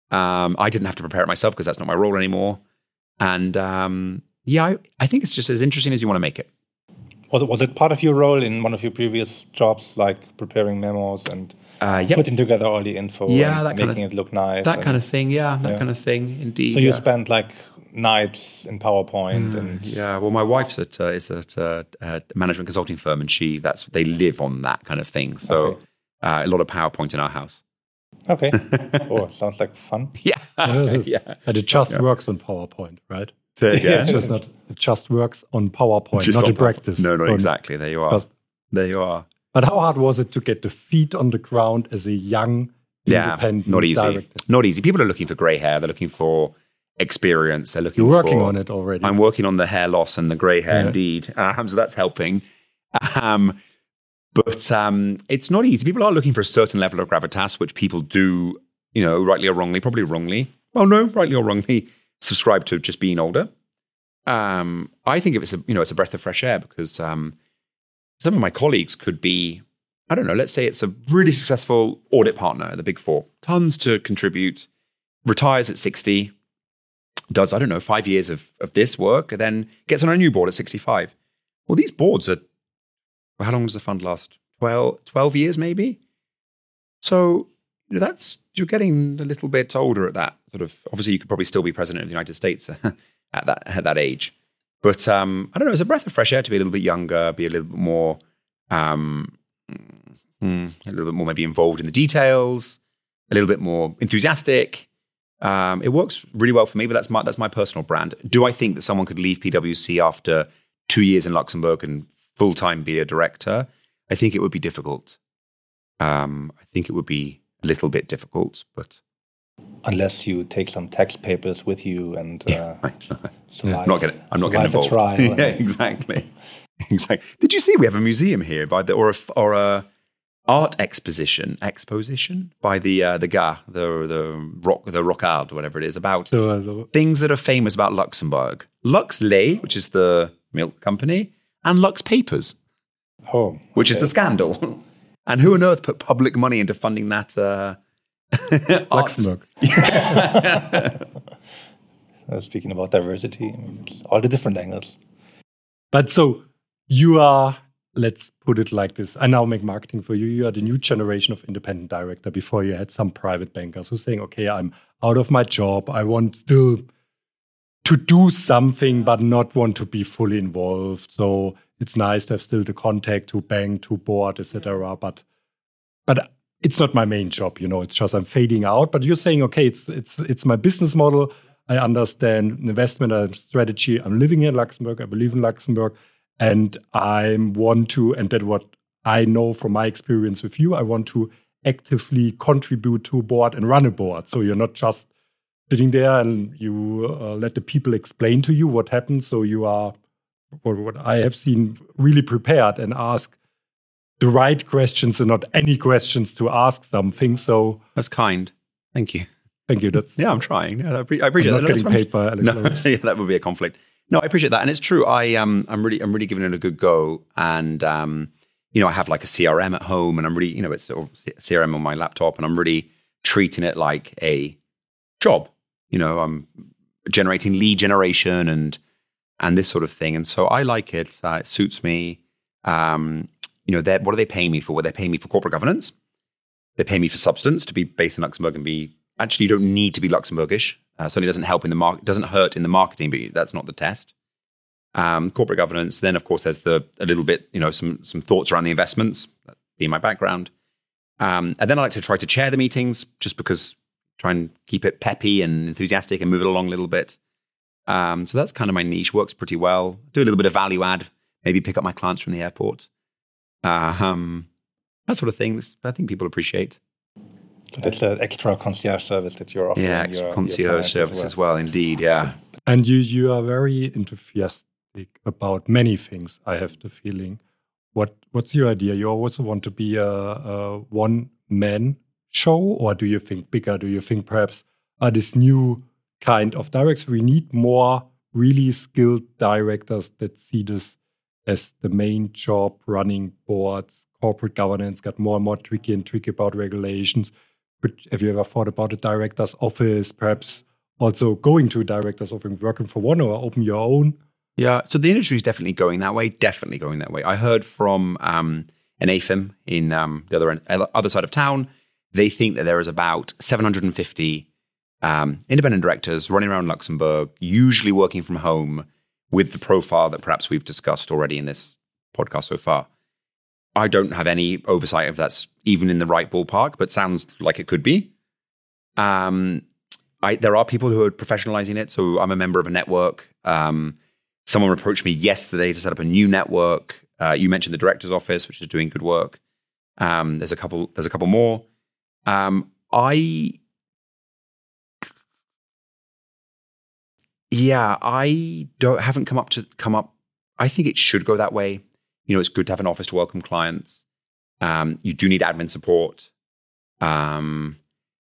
Um, I didn't have to prepare it myself because that's not my role anymore. And um, yeah, I, I think it's just as interesting as you want to make it.
Was it, was it part of your role in one of your previous jobs, like preparing memos and
Uh, yep.
putting together all the info
Yeah,
and
that kind
making
of-
it look nice?
That
and-
kind of thing, yeah, that
Yeah.
kind of thing, indeed.
So you
yeah.
spent like nights in PowerPoint and
Yeah, well, my wife's at uh, is at uh, a management consulting firm, and she that's they live on that kind of thing. So
Okay.
uh, a lot of PowerPoint in our house.
okay. [laughs] oh, sounds like fun.
Yeah, yeah. [laughs]
And it just works on PowerPoint, right?
Yeah.
It's just not, it just works on PowerPoint,
Just
not in practice.
No, no,
On-
exactly. There you are.
Just-
there you are.
But how hard was it to get the feet on the ground as a young,
Yeah,
independent
not easy.
director?
Not easy. People are looking for grey hair. They're looking for experience. They're looking.
You're working
for,
on it already.
I'm working on the hair loss and the grey hair,
Yeah.
indeed. Um, so that's helping. Um, but um, it's not easy. People are looking for a certain level of gravitas, which people do, you know, rightly or wrongly, probably wrongly. Well, no, rightly or wrongly, subscribe to just being older. Um, I think it's a, you know, it's a breath of fresh air because um, some of my colleagues could be, I don't know, let's say it's a really successful audit partner the Big Four, tons to contribute, retires at 60, does, I don't know, five years of, of this work, and then gets on a new board at 65. Well, these boards are, well, how long does the fund last? 12, 12 years, maybe? So you know, that's, you're getting a little bit older at that sort of, obviously you could probably still be president of the United States [laughs] at that, at that age. But um, I don't know, it's a breath of fresh air to be a little bit younger, be a little bit more, um, mm, a little bit more maybe involved in the details, a little bit more enthusiastic. Um, it works really well for me, but that's my that's my personal brand. Do I think that someone could leave PwC after two years in Luxembourg and full time be a director? I think it would be difficult. Um, I think it would be a little bit difficult, but
Unless you take some tax papers with you and uh, survive.
I'm not gonna. I'm not
survive
gonna
a
involve.
trial. [laughs]
yeah, exactly, [laughs] exactly. Did you see we have a museum here by the or a or a art exposition exposition by the uh, the Gare, the the rock the Rocard, whatever it is about
So, uh, so
things that are famous about Luxembourg. Lux Lait, which is the milk company, and Lux Papers,
Oh,
which is the scandal. [laughs] and who on earth put public money into funding that? Uh, [laughs] arts?
Luxembourg. [laughs]
uh, speaking about diversity, I mean, it's all the different angles.
But so you are, let's put it like this. I now make marketing for you. You are the new generation of independent director. Before you had some private bankers who saying, okay, I'm out of my job. I want still to do something, but not want to be fully involved. So it's nice to have still the contact to bank, to board, etc. But but it's not my main job, you know. It's just I'm fading out. But you're saying, okay, it's it's it's my business model. I understand investment and strategy. I'm living in Luxembourg. I believe in Luxembourg, and I want to. And that what I know from my experience with you, I want to actively contribute to a board and run a board. So you're not just sitting there and you uh, let the people explain to you what happens. So you are, or what I have seen, really prepared and ask the right questions and not any questions to ask something. So
That's kind. Thank you.
thank you. That's
Yeah, I'm trying. Yeah, I appre- I appreciate
I'm
that.
not getting paid by Alex
no, [laughs] yeah, that would be a conflict. No, I appreciate that, and it's true. I um, I'm really, I'm really giving it a good go, and um, you know, I have like a CRM at home, and I'm really, you know, it's sort of CRM on my laptop, and I'm really treating it like a job. You know, I'm generating lead generation and and this sort of thing, and so I like it. Uh, it suits me. Um, you know, what are they paying me for? Well, they're paying me for corporate governance. They pay me for substance to be based in Luxembourg and be actually you don't need to be Luxembourgish. Uh, certainly doesn't help in the market, doesn't hurt in the marketing, but that's not the test. Um, corporate governance. Then, of course, there's the a little bit, you know, some some thoughts around the investments. That being my background, um, and then I like to try to chair the meetings just because try and keep it peppy and enthusiastic and move it along a little bit. Um, so that's kind of my niche. Works pretty well. Do a little bit of value add. Maybe pick up my clients from the airport. Uh, um, that sort of thing. I think people appreciate.
So that's an extra concierge service that you're offering.
Yeah,
your-
extra
your
concierge
clients
service as well. Indeed, yeah.
And you you are very enthusiastic about many things. I have the feeling. What what's your idea? You also want to be a, a one man show, or do you think bigger? Do you think perhaps are this new kind of directors we need more really skilled directors that see this as the main job, running boards, corporate governance got more and more tricky and tricky about regulations. But have you ever thought about a director's office, perhaps also going to a director's office, working for one or open your own?
Yeah, so the industry is definitely going that way. Definitely going that way. I heard from um, an AIFM in um, the other end, other side of town. They think that there is about 750 um, independent directors running around Luxembourg, usually working from home with the profile that perhaps we've discussed already in this podcast so far. I don't have any oversight if that's even in the right ballpark, but sounds like it could be. Um, I, there are people who are professionalizing it. So I'm a member of a network. Um, someone approached me yesterday to set up a new network. Uh, you mentioned the director's office, which is doing good work. Um, there's a couple. There's a couple more. Um, I yeah, I don't haven't come up to come up. I think it should go that way. You know, it's good to have an office to welcome clients. Um, you do need admin support. Um,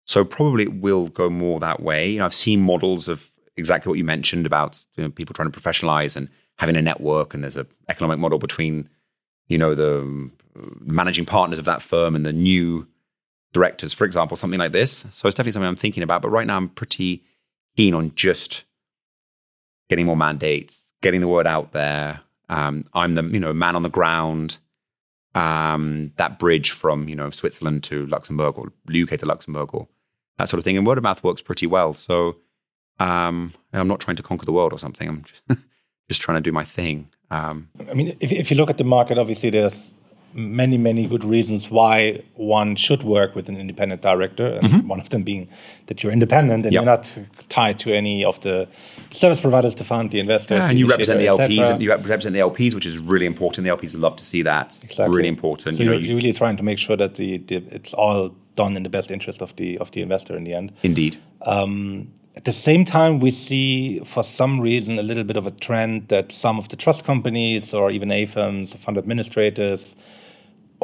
so probably it will go more that way. You know, I've seen models of exactly what you mentioned about you know, people trying to professionalize and having a network, and there's an economic model between you know the um, managing partners of that firm and the new directors, for example, something like this. So it's definitely something I'm thinking about. But right now, I'm pretty keen on just getting more mandates, getting the word out there. Um, I'm the you know man on the ground. Um, that bridge from you know Switzerland to Luxembourg or UK to Luxembourg or that sort of thing, and word of mouth works pretty well. So um, I'm not trying to conquer the world or something. I'm just, [laughs] just trying to do my thing. Um,
I mean, if, if you look at the market, obviously there's many, many good reasons why one should work with an independent director. And mm-hmm. one of them being that you're independent and yep. you're not tied to any of the service providers, the fund, the investors.
Yeah,
and
you represent the LPs, and you represent the LPs, which is really important. The LPs love to see that. Exactly. Really important.
So you know, really trying to make sure that the, the, it's all done in the best interest of the of the investor in the end.
Indeed.
Um, at the same time, we see for some reason a little bit of a trend that some of the trust companies or even AIFMs, fund administrators,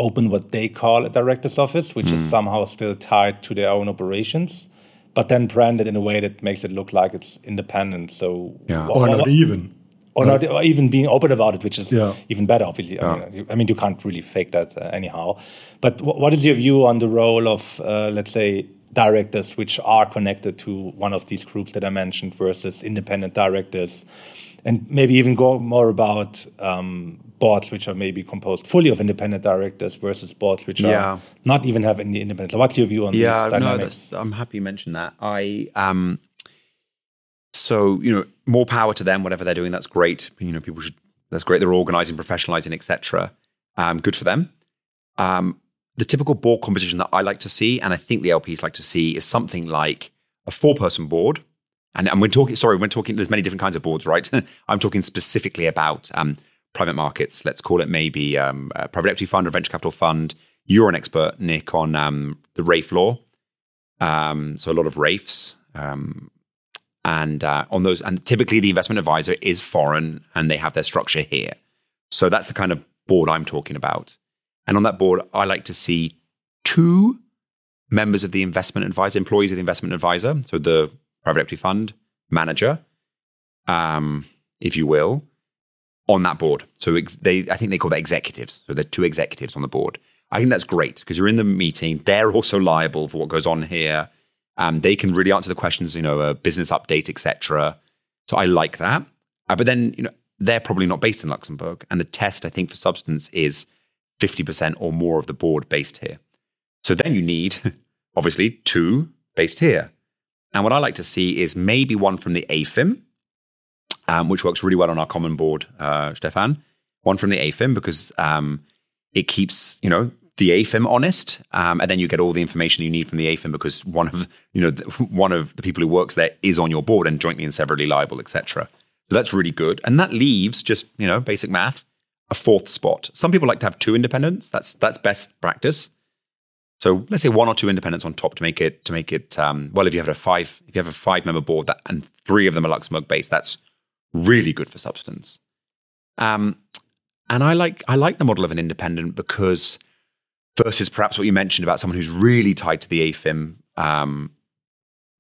open what they call a director's office, which mm. is somehow still tied to their own operations, but then branded in a way that makes it look like it's independent. So
yeah. or, or not even.
Or, not, or even being open about it, which is yeah. even better, obviously. Yeah. I, mean, I, mean, you can't really fake that uh, anyhow. But what is your view on the role of, uh, let's say, directors which are connected to one of these groups that I mentioned versus independent directors? And maybe even go more about um, boards which are maybe composed fully of independent directors versus boards which yeah. are not even have any independence. So what's your view on yeah, these dynamics?
No, I'm happy you mentioned that. I um, so you know, more power to them, whatever they're doing. That's great. You know, people should. That's great. They're organizing, professionalizing, etc. Um, good for them. Um, the typical board composition that I like to see, and I think the LPs like to see, is something like a four-person board. And, and we're talking. Sorry, we're talking. There's many different kinds of boards, right? [laughs] I'm talking specifically about um, private markets. Let's call it maybe um, a private equity fund or venture capital fund. You're an expert, Nic, on um, the RAIF law. Um, so a lot of RAIFs. Um, and uh, on those, and typically the investment advisor is foreign and they have their structure here. So that's the kind of board I'm talking about. And on that board, I like to see two members of the investment advisor, employees of the investment advisor, so the private equity fund manager, um, if you will, on that board. So ex- they, I think they call that executives. So they're two executives on the board. I think that's great because you're in the meeting. They're also liable for what goes on here. Um, they can really answer the questions, you know, a business update, etc. So I like that. Uh, but then, you know, they're probably not based in Luxembourg, and the test I think for substance is 50% or more of the board based here. So then you need, [laughs] obviously, two based here. And what I like to see is maybe one from the AIFM, um, which works really well on our common board, uh, Stephan. One from the AIFM because um, it keeps, you know, the AIFM honest, um, and then you get all the information you need from the AIFM because one of, you know, [laughs] one of the people who works there is on your board and jointly and severally liable, etc. So that's really good, and that leaves just, you know, basic math, a fourth spot. Some people like to have two independents. That's that's best practice. So let's say one or two independents on top to make it to make it um, well. If you have a five, if you have a five member board that and three of them are Luxembourg based, that's really good for substance. Um, and I like I like the model of an independent because versus perhaps what you mentioned about someone who's really tied to the AIFM um,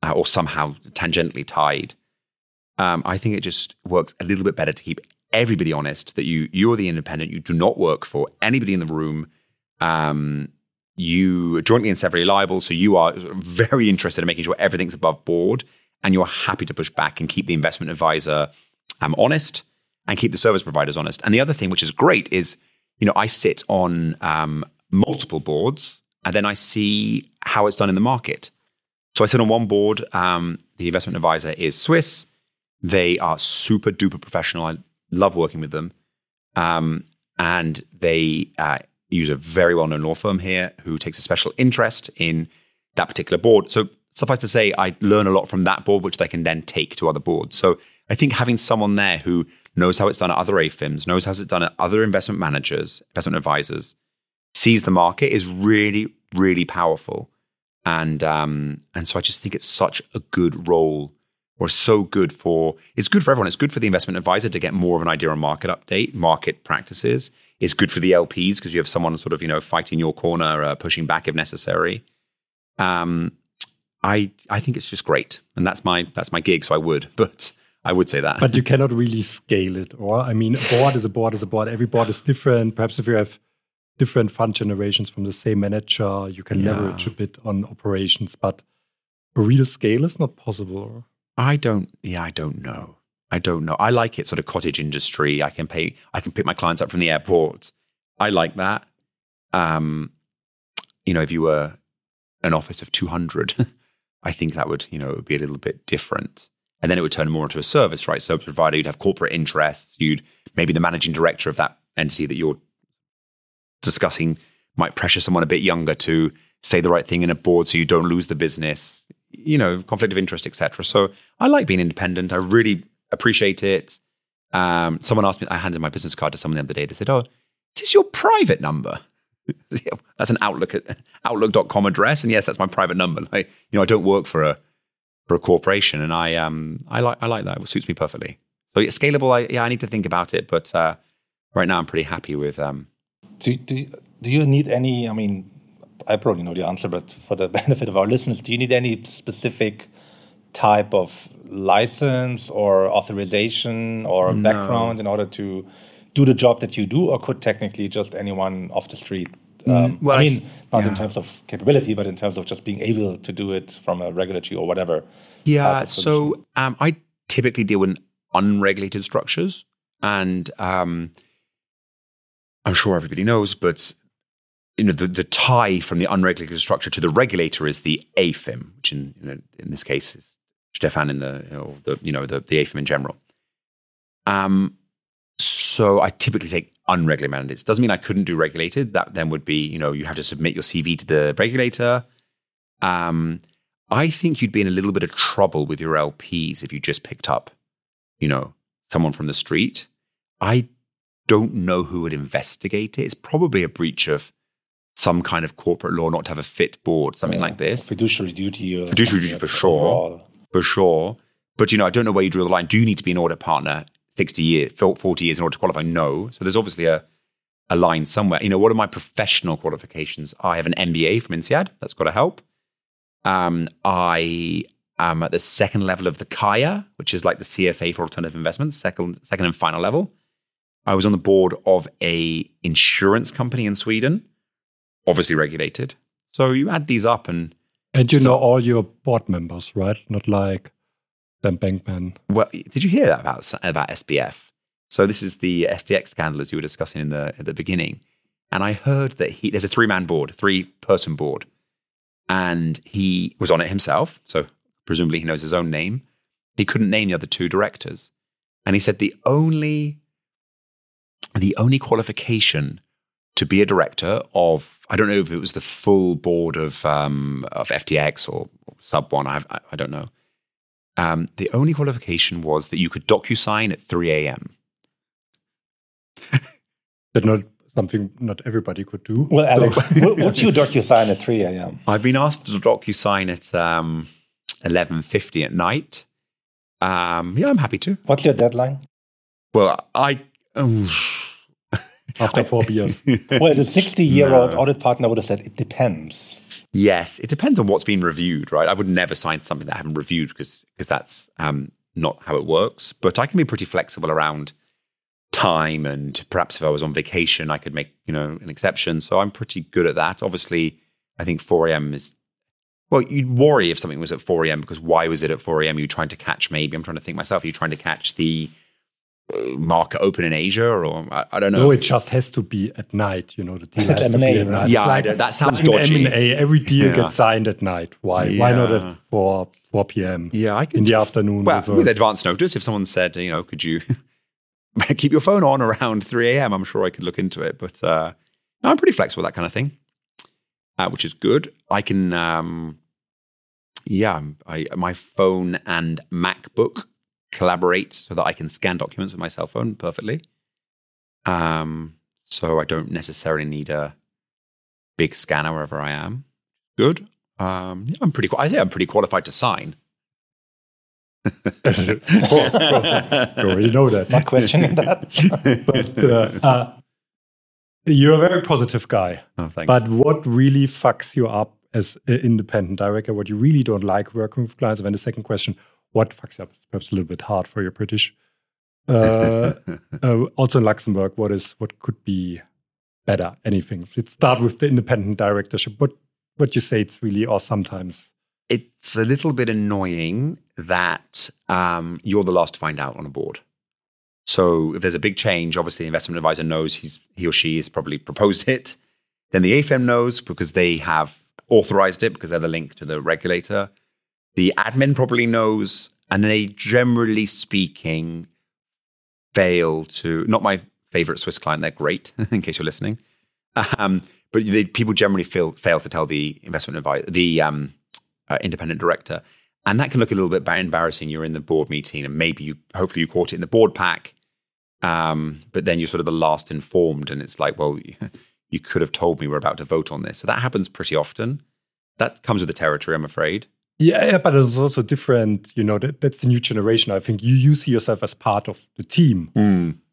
uh, or somehow tangentially tied. Um, I think it just works a little bit better to keep everybody honest that you you're the independent. You do not work for anybody in the room. Um, you jointly and severally liable, so you are very interested in making sure everything's above board, and you're happy to push back and keep the investment advisor um, honest and keep the service providers honest. And the other thing, which is great, is you know I sit on um, multiple boards and then I see how it's done in the market. So I sit on one board. Um, the investment advisor is Swiss. They are super duper professional. I love working with them. Um, and they uh, use a very well known law firm here who takes a special interest in that particular board. So suffice to say, I learn a lot from that board, which they can then take to other boards. So I think having someone there who knows how it's done at other AIFMs, knows how it's done at other investment managers, investment advisors, sees the market is really, really powerful. And um, and so I just think it's such a good role or so good for it's good for everyone. It's good for the investment advisor to get more of an idea on market update, market practices. It's good for the LPs because you have someone sort of you know fighting your corner, uh, pushing back if necessary. Um, I I think it's just great, and that's my that's my gig. So I would, [laughs] but I would say that.
But you cannot really scale it, or I mean, a board is a board is a board. Every board is different. Perhaps if you have different fund generations from the same manager, you can
Yeah.
leverage a bit on operations, but a real scale is not possible.
I don't. Yeah, I don't know. I don't know. I like it sort of cottage industry. I can pay. I can pick my clients up from the airport. I like that. Um, you know, if you were an office of two hundred, [laughs] I think that would you know it would be a little bit different. And then it would turn more into a service, right? Service provider. You'd have corporate interests. You'd maybe the managing director of that entity that you're discussing might pressure someone a bit younger to say the right thing in a board so you don't lose the business you know conflict of interest etc so i like being independent i really appreciate it. Um, someone asked me i handed my business card to someone the other day. They said oh this is this your private number? [laughs] That's an outlook outlook.com address. And yes that's my private number. Like you know i don't work for a for a corporation. And i um i like i like that. It suits me perfectly. So yeah, scalable. I yeah i need to think about it. But uh right now i'm pretty happy with um
Do, do, do you need any? I mean, I probably know the answer, but for the [laughs] benefit of our listeners, do you need any specific type of license or authorization or background in order to do the job that you do, or could technically just anyone off the street? Um,
well,
I mean, not in terms of capability, but in terms of just being able to do it from a regulatory or whatever.
Yeah. So um, I typically deal with unregulated structures, and um, I'm sure everybody knows, but you know the, the tie from the unregulated structure to the regulator is the AIFM, which in you know, in this case is Stephan in the you know the you know the, the AIFM in general. Um, so I typically take unregulated mandates. Doesn't mean I couldn't do regulated. That then would be you know you have to submit your CV to the regulator. Um, I think you'd be in a little bit of trouble with your LPs if you just picked up, you know, someone from the street. I don't know who would investigate it. It's probably a breach of some kind of corporate law not to have a fit board, something like this,
Fiduciary duty. Or
Fiduciary duty for sure.
overall.
For sure. But you know, I don't know where you draw the line. Do you need to be an audit partner sixty years, forty years in order to qualify? No. So there's obviously a a line somewhere. You know, what are my professional qualifications? I have an MBA from INSEAD. That's got to help. Um, I am at the second level of the CAIA, which is like the CFA for alternative investments, second, second and final level. I was on the board of a insurance company in Sweden, obviously regulated. So you add these up, and
And you
So-
know all your board members, right? Not like Sam Bankman.
well, did you hear that about about SBF? So this is the FTX scandal as you were discussing in the at the beginning, and I heard that he there's a three man board, three person board, and he was on it himself. So presumably he knows his own name. He couldn't name the other two directors, and he said the only the only qualification to be a director of I don't know if it was the full board of um, of FTX or, or sub one. I, I I don't know. Um, the only qualification was that you could DocuSign at 3 a.m. [laughs]
But not something not everybody could do.
Well, Alex,
So-
would would you DocuSign at 3 a.m.?
I've been asked to DocuSign at um, 11.50 at night. Um, yeah, I'm happy to.
What's your deadline?
Well, I... oh,
after four [laughs] beers.
Well, the 60 year old
No.
audit partner would have said it depends.
yes, it depends on what's been reviewed, right? I would never sign something that I haven't reviewed because because that's um, not how it works. But I can be pretty flexible around time and perhaps if I was on vacation, I could make, you know, an exception. So I'm pretty good at that. Obviously, I think 4 a.m. is, well, you'd worry if something was at 4 a.m. because why was it at 4 a.m.? You're you trying to catch maybe, I'm trying to think myself, are you trying to catch the market open in Asia, or I, I don't know.
No, it just has to be at night. You know, the deal has to be at night.
Yeah,
It's
that sounds
like an
dodgy.
M&A, every deal
Yeah.
gets signed at night. Why? Why not at 4, 4 p.m.
Yeah, I
in the afternoon.
well,
with a-
with advance notice, if someone said, you know, could you [laughs] keep your phone on around 3 a.m., I'm sure I could look into it. But uh, no, I'm pretty flexible, that kind of thing, uh, which is good. I can, um, yeah, I, my phone and MacBook collaborate so that I can scan documents with my cell phone perfectly. Um, so I don't necessarily need a big scanner wherever I am. Good. Um, yeah, I'm pretty. I say I'm pretty qualified to sign.
of course, of course. You already know that.
Not questioning that. [laughs]
but uh, uh, you're a very positive guy.
Oh.
But what really fucks you up as an independent director, what you really don't like working with clients, and then the second question, what fucks up? It's perhaps a little bit hard for your British. Uh, [laughs] uh, also in Luxembourg, what is what could be better? Anything? Let's start with the independent directorship. What what you say it's really, or sometimes
it's a little bit annoying that um, you're the last to find out on a board. So if there's a big change, obviously the investment advisor knows he's he or she has probably proposed it. Then the AFM knows because they have authorized it because they're the link to the regulator. The admin probably knows, and they generally speaking fail to. Not my favorite Swiss client; they're great. [laughs] in case you're listening, um, but they, people generally fail fail to tell the investment advisor, the um, uh, independent director, and that can look a little bit embarrassing. You're in the board meeting, and maybe you, hopefully, you caught it in the board pack, um, but then you're sort of the last informed, and it's like, well, [laughs] you could have told me we're about to vote on this. So that happens pretty often. That comes with the territory, I'm afraid.
Yeah, yeah, but it's also different. You know, that, that's the new generation. I think you you see yourself as part of the team,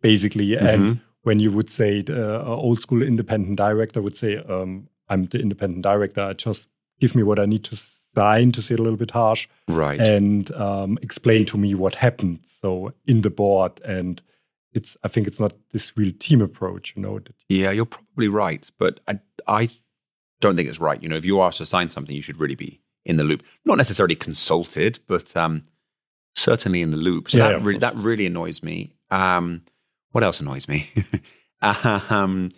basically. And when you would say the uh, old school independent director would say, um, "I'm the independent director. Just give me what I need to sign," to say it a little bit harsh,
Right.
and um, explain to me what happened. So in the board, and it's I think it's not this real team approach. You know, that
Yeah, you're probably right, but I, I don't think it's right. You know, if you are to sign something, you should really be in the loop. Not necessarily consulted, but um, certainly in the loop. So
Yeah,
that
yeah,
really that really annoys me. Um, what else annoys me? [laughs] um,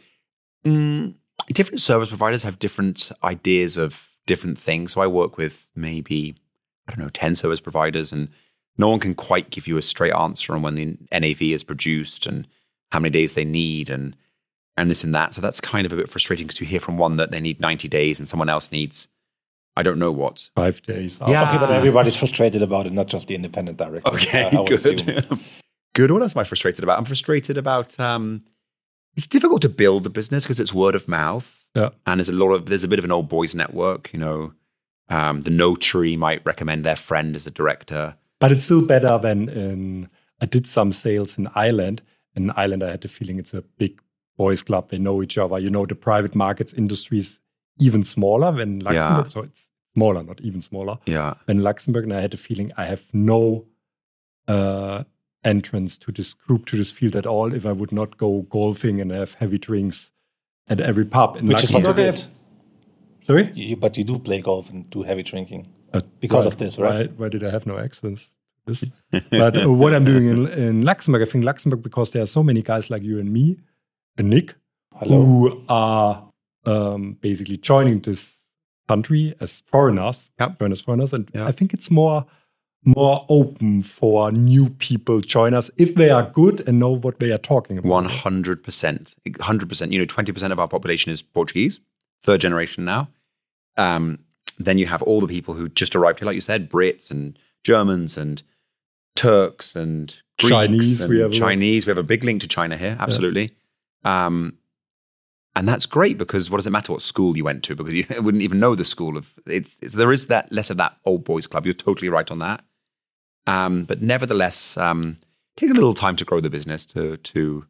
mm, different service providers have different ideas of different things. So I work with maybe I don't know ten service providers, and no one can quite give you a straight answer on when the NAV is produced and how many days they need and and this and that. So that's kind of a bit frustrating because you hear from one that they need 90 days and someone else needs I don't know what.
five days.
Yeah.
Okay, but everybody's frustrated about it, not just the independent director.
Okay,
I- I
good. [laughs] good. What else am I frustrated about? I'm frustrated about um it's difficult to build the business because it's word of mouth.
Yeah.
And there's a lot of there's a bit of an old boys network, you know. Um, the notary might recommend their friend as a director.
But it's still better than in. I did some sales in Ireland. In Ireland, I had the feeling it's a big boys' club. They know each other. You know, the private markets industry is even smaller than Luxembourg. So it's smaller, not even smaller
Yeah.
than Luxembourg. And I had the feeling I have no uh, entrance to this group, to this field at all if I would not go golfing and have heavy drinks at every pub in
Which is what you
Luxembourg. Sorry?
You, but you do play golf and do heavy drinking.
Uh,
Because
why-
of this, right?
Why, why did I have no access this? but uh, what I'm doing in, in Luxembourg, I think Luxembourg, because there are so many guys like you and me and Nic
Hello.
who are um, basically joining this country as foreigners,
Yep.
join as foreigners, and
Yeah.
I think it's more more open for new people join us if they are good and know what they are talking about.
One hundred percent, hundred percent. You know, twenty percent of our population is Portuguese, third generation now. Um, then you have all the people who just arrived here, like you said, Brits and Germans and Turks and Greeks
Chinese,
And
we have
Chinese. We have a big link to China here, absolutely. Um, and that's great because what does it matter what school you went to? Because you [laughs] wouldn't even know the school of it's, it's there is that less of that old boys club. You're totally right on that. Um, but nevertheless, um, take a little time to grow the business. To to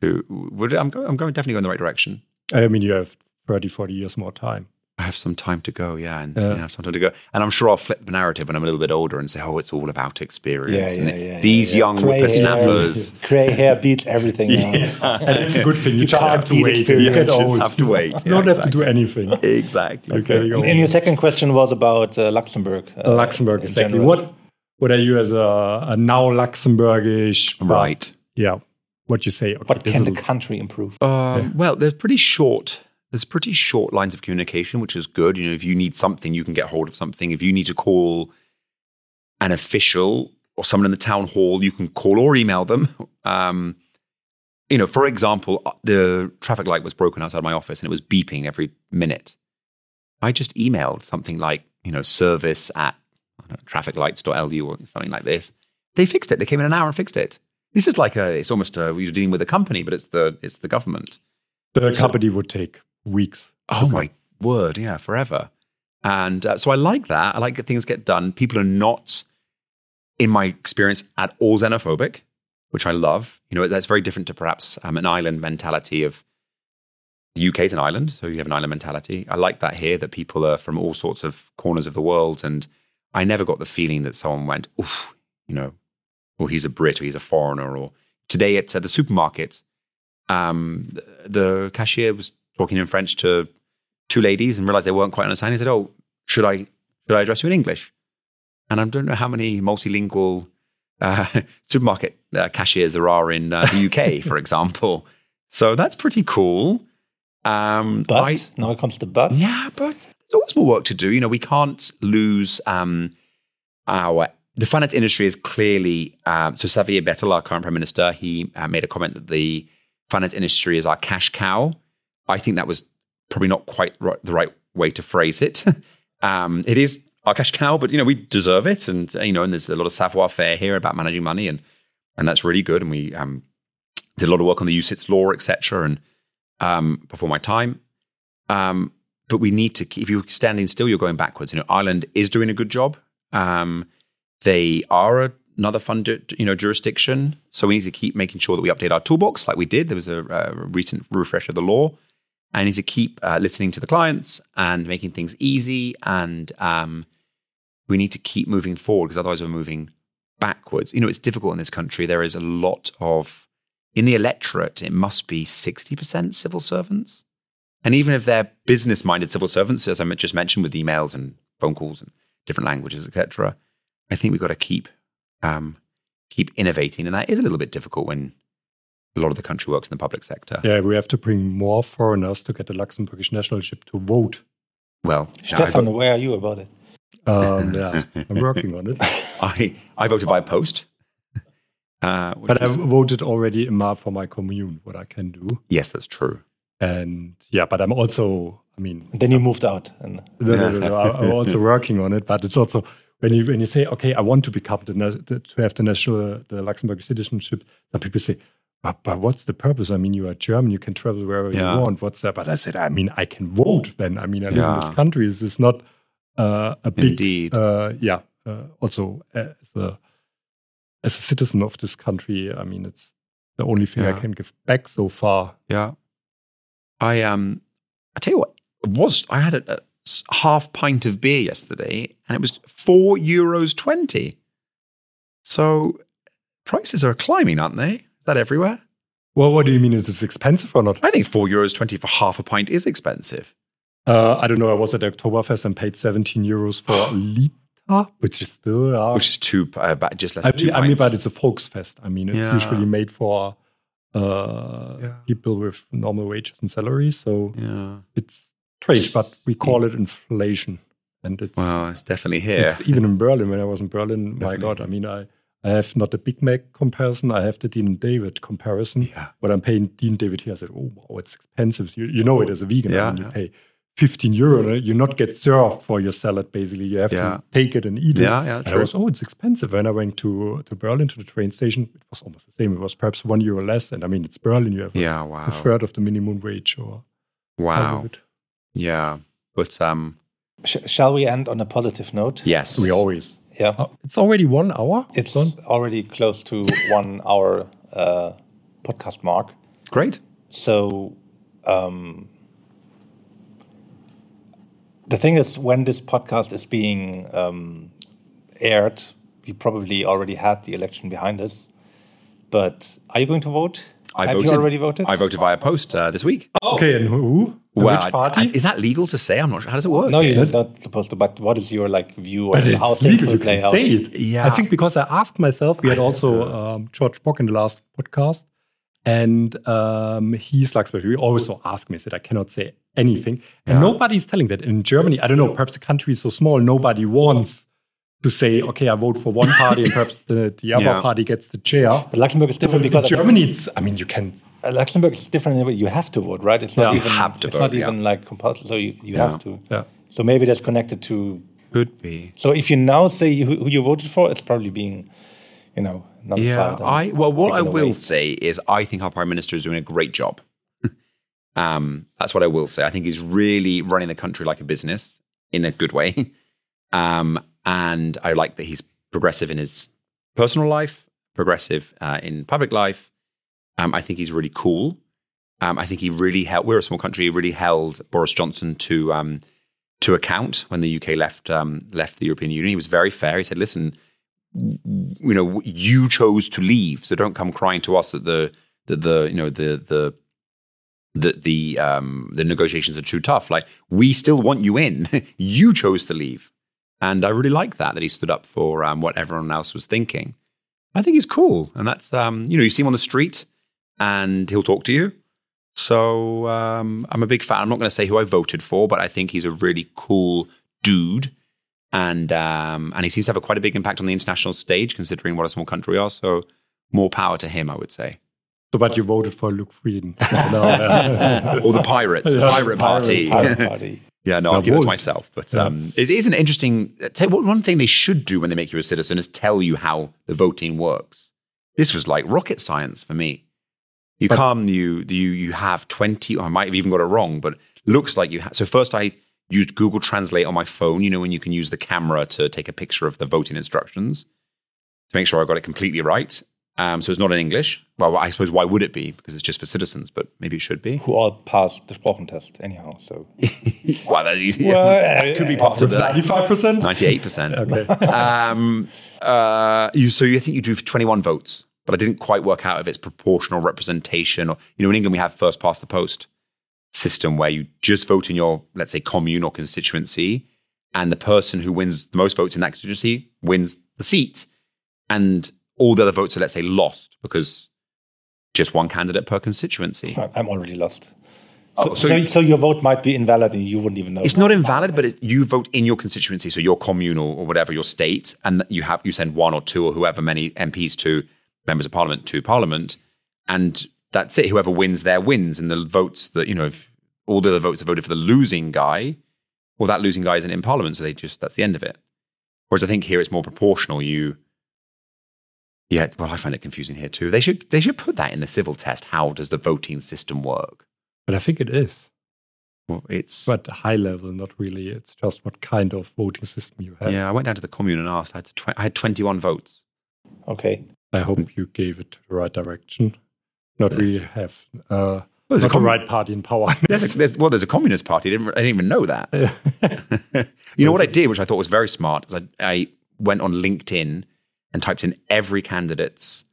to would I'm I'm going definitely going in the right direction.
I mean, you have 30, 40 years more time.
I have some time to go, yeah, and
Yeah.
yeah, I have some time to go. And I'm sure I'll flip the narrative when I'm a little bit older and say, "Oh, it's all about experience."
Yeah, yeah,
and
yeah.
these
yeah.
young
Gray
whippersnappers.
Hair, [laughs] gray hair beats everything. now. [laughs]
And it's a good thing. You, just
can't
have to wait. You
experience.
get
You just
old.
have to wait.
You don't have to do anything.
Exactly.
Okay, go.
And your second question was about uh, Luxembourg. uh,
Luxembourg, exactly.
general.
What what are you as a, a now Luxembourgish but,
Right.
yeah, what do you say. Okay,
What can the country improve?
Um, Well, there's pretty short. There's pretty short lines of communication, which is good. You know, if you need something, you can get hold of something. If you need to call an official or someone in the town hall, you can call or email them. [laughs] Um, you know, for example, uh, the traffic light was broken outside my office and it was beeping every minute. I just emailed something like, you know, service at I don't know, trafficlights.lu or something like this. They fixed it. They came in an hour and fixed it. This is like a, it's almost a, you're dealing with a company, but it's the, it's the government.
the company would take weeks.
Oh my word, yeah, forever. And uh, so I like that. I like that things get done. People are not, in my experience, at all xenophobic, which I love. You know, that's very different to perhaps um, an island mentality of the UK is an island, so you have an island mentality. I like that here, that people are from all sorts of corners of the world. And I never got the feeling that someone went, oof, you know, or he's a Brit or he's a foreigner. Or today it's at the supermarket. Um, the cashier was talking in French to two ladies and realized they weren't quite understanding. He said, "Oh, should I should I address you in English?" And I don't know how many multilingual uh, [laughs] supermarket uh, cashiers there are in uh, the UK, [laughs] for example. So that's pretty cool. Um,
But
I-
now it comes to but.
yeah, but there's always more work to do. You know, we can't lose um, our. The finance industry is clearly. Um, so Xavier Bettel, our current prime minister, he uh, made a comment that the finance industry is our cash cow. I think that was probably not quite ri- the right way to phrase it. [laughs] um, it is our cash cow, but you know we deserve it, and uh, you know, and there's a lot of savoir faire here about managing money, and and that's really good. And we um, did a lot of work on the UCITS law, etc. And um, before my time, um, but we need to keep, if you're standing still, you're going backwards. You know, Ireland is doing a good job. Um, they are a, another funded, you know, jurisdiction. So we need to keep making sure that we update our toolbox like we did. There was a, a recent refresh of the law. I need to keep uh, listening to the clients and making things easy. And um, we need to keep moving forward because otherwise we're moving backwards. You know, it's difficult in this country. There is a lot of, in the electorate, it must be 60% civil servants. And even if they're business minded civil servants, as I just mentioned with emails and phone calls and different languages, etc., I think we've got to keep um, keep innovating. And that is a little bit difficult when a lot of the country works in the public sector.
Yeah, we have to bring more foreigners to get the Luxembourgish nationalship to vote.
Well,
Stephan, where are you about it?
Um, yeah, I'm [laughs] working on it.
I, I voted by post. Uh, which
But I
was-
voted already in Mar for my commune, what I can do.
yes, that's true.
And yeah, but I'm also, I mean,
Then you moved out. And
no, no, no, no, I- I'm also [laughs] working on it. But it's also when you when you say, okay, I want to become the, the to have the national the Luxembourg citizenship. Some people say, but, but what's the purpose? I mean, you are German, you can travel wherever
Yeah.
you want. What's that? But I said, I mean, I can vote. Then I mean, I live in this country. This is not uh, a big,
Indeed.
uh, yeah. Uh, also, as a as a citizen of this country, I mean, it's the only thing I can give back so far.
Yeah. I um I tell you what, it was I had a half pint of beer yesterday and it was four euros twenty. So prices are climbing, aren't they? Is that everywhere?
Well, what do you mean? Is this expensive or not?
I think four euros twenty for half a pint is expensive.
Uh, I don't know. I was at Oktoberfest and paid 17 euros for a [gasps] liter, which is still. Uh,
Which is two uh, just less
I
than two
mean, I mean, but it's a Volksfest. I mean, it's
Yeah.
usually made for uh,
Yeah.
people with normal wages and salaries. So
yeah.
it's strange, but we call it inflation. And it's,
Well, it's definitely here.
it's even in Berlin. When I was in Berlin, my God, I mean, I, I have not the Big Mac comparison, I have the Dean and David comparison.
Yeah.
But I'm paying Dean David here. I said, oh, wow, it's expensive. You, you know it as a vegan.
Yeah,
I you
yeah.
pay 15 euro. You not get served for your salad, basically. You have
Yeah.
to take it and eat it.
Yeah, yeah,
And I was, oh, it's expensive. When I went to, to Berlin, to the train station, it was almost the same. It was perhaps one euro less. And I mean, it's Berlin. You have a-
Yeah,
a
wow.
third of the minimum wage or
Wow. Yeah. But um
sh- shall we end on a positive note?
yes.
We always.
Yeah.
Oh, it's already one hour?
It's already close to one hour uh, podcast mark.
Great.
So um, the thing is, when this podcast is being um, aired, we probably already had the election behind us. But are you going to vote?
I
Have
voted.
you already voted?
I voted via post uh, this week.
Okay, and who? And
Well,
Which party?
I- is that legal to say? I'm not sure. How does it work?
No, you're not supposed to. But what is your like view on
but
how
it's
things
legal.
will play out?
say it.
Yeah.
I think because I asked myself, we had also um, George Bock in the last podcast, and um, he's like, we always so ask me, I said I cannot say anything, and nobody's telling that in Germany. I don't know, perhaps the country is so small, nobody wants to say, okay, I vote for one party, and perhaps the, the other
Yeah.
party gets the chair.
But Luxembourg is different
In
because
Germany, it's, I mean, you can.
Uh, Luxembourg is different. in a way. You have to vote, right? It's not
Yeah.
even.
Have to
it's
vote,
not
yeah.
even like compulsory. So you, you
Yeah.
have to.
Yeah.
So maybe that's connected to.
Could be.
So if you now say who, who you voted for, it's probably being, you know,
Yeah,
nullified.
I well, what I
taken
will
away.
say is I think our prime minister is doing a great job. [laughs] um, that's what I will say. I think he's really running the country like a business in a good way. [laughs] um, and I like that he's progressive in his personal life, progressive uh, in public life. Um, I think he's really cool. Um, I think he really held. We're a small country. He really held Boris Johnson to um, to account when the UK left um, left the European Union. He was very fair. He said, "Listen, you know, you chose to leave, so don't come crying to us that the that the you know the the the the um the negotiations are too tough. Like we still want you in. [laughs] you chose to leave, and I really like that that he stood up for um, what everyone else was thinking. I think he's cool, and that's um you know you see him on the street, and he'll talk to you. So um, I'm a big fan. I'm not going to say who I voted for, but I think he's a really cool dude and um, and he seems to have a quite a big impact on the international stage, considering what a small country we are. So more power to him, I would say.
So, but you voted for Luc Frieden. [laughs] [laughs] No, yeah.
Or the Pirates, the [laughs]
Yeah,
Pirate Party.
Pirate party.
Yeah, no, I'll give it to myself. But
Yeah.
um, it is an interesting. Tell you what, one thing they should do when they make you a citizen is tell you how the voting works. This was like rocket science for me. You
But-
come, you you you have twenty. Or I might have even got it wrong, but looks like you. Ha- so first, I used Google Translate on my phone. You know when you can use the camera to take a picture of the voting instructions to make sure I got it completely right. Um, so it's not in English. Well, I suppose why would it be? Because it's just for citizens, but maybe it should be.
Who all passed the Sproochentest anyhow. So [laughs]
Well, that, yeah,
Well,
that could be part of that.
95%?
Ninety-eight percent. [laughs]
Okay.
Um, uh, you so you think you drew twenty-one votes, but I didn't quite work out if it's proportional representation or you know in England we have first past the post system where you just vote in your let's say commune or constituency, and the person who wins the most votes in that constituency wins the seat, and all the other votes are let's say lost because just one candidate per constituency.
I'm already lost.
Oh,
So,
so
so, so your vote might be invalid and you wouldn't even know.
It's not invalid, but it, you vote in your constituency, so your commune or, or whatever your state, and you have you send one or two or whoever many MPs to members of parliament to parliament, and that's it. Whoever wins there wins, and the votes that you know, if all the other votes are voted for the losing guy, well, that losing guy isn't in parliament, so they just that's the end of it. Whereas I think here it's more proportional. You, yeah, well, I find it confusing here too. They should they should put that in the civil test. How does the voting system work?
But I think it is.
Well, it's
But high level, not really. It's just what kind of voting system you have.
Yeah, I went down to the commune and asked. I had, tw- I had 21 votes.
okay.
I hope you gave it to the right direction. Not really have uh,
there's a
not the right party in power. [laughs]
There's, there's, well, there's a communist party. I didn't, I didn't even know that. [laughs] [laughs] you know what I did, which I thought was very smart? is I, I went on LinkedIn and typed in every candidate's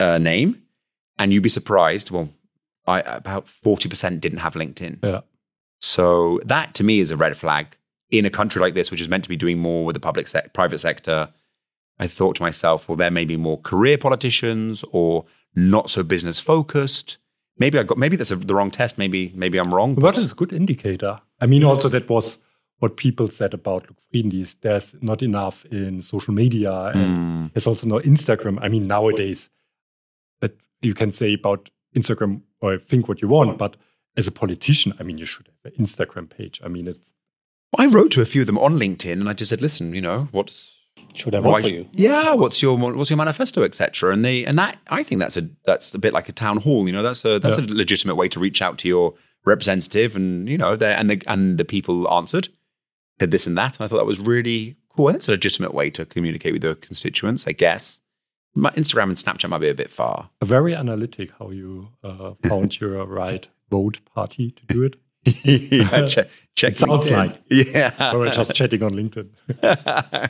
uh, name, and you'd be surprised. Well, I, about 40% didn't have LinkedIn.
yeah.
So that to me is a red flag in a country like this, which is meant to be doing more with the public sec- private sector. I thought to myself, well, there may be more career politicians or not so business focused. Maybe I got maybe that's a, the wrong test. Maybe maybe I'm wrong.
But it's a good indicator. I mean, also that was what people said about Luc Frieden. is There's not enough in social media, and
Hmm.
there's also no Instagram. I mean, nowadays that you can say about Instagram or think what you want, but as a politician, I mean, you should have an Instagram page. I mean, it's
I wrote to a few of them on LinkedIn, and I just said, listen, you know, what's
Should I vote
why-
for you?
Yeah, what's your what's your manifesto, etc. And they and that I think that's a that's a bit like a town hall. You know, that's a that's
Yeah.
a legitimate way to reach out to your representative, and you know, they and the and the people answered, did this and that, and I thought that was really cool. And That's a legitimate way to communicate with your constituents, I guess. My Instagram and Snapchat might be a bit far.
very analytic how you uh, found your right vote party to do it. [laughs]
yeah, check, check [laughs]
It sounds
LinkedIn.
like. [laughs]
yeah,
Or just chatting on LinkedIn.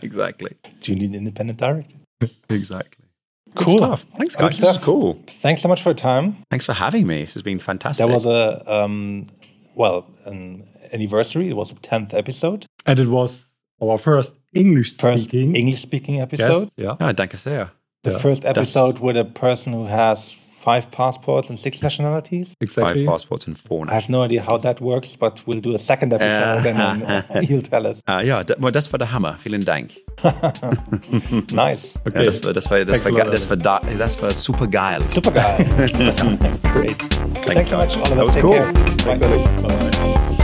exactly,
Do you need independent director?
exactly.
Good
Cool.
stuff.
Thanks,
Good
guys. This is cool.
Thanks so much for your time.
Thanks for having me. This has been fantastic.
There was a um, well, an anniversary. It was the tenth episode,
And it was our first English
first
speaking.
English-speaking
Yes,
episode.
yeah.
Ah, danke sehr.
The
Yeah.
first
That's-
episode with a person who has five passports and six nationalities.
Exactly.
Five passports and four
I have no idea how that works, but we'll do a second episode and then [laughs] you'll tell us.
Ah, ja, da, well, das war der Hammer. Vielen Dank. [laughs]
Nice. [laughs]
Okay.
Ja, das war, das war, das
Thanks
war,
a
ge-
lot,
das war, da, das war super geil.
Super guy. Great. Thanks so much,
guys.
Oliver.
That was
Take
cool.
care. Bye.
Thanks, Alex. Bye.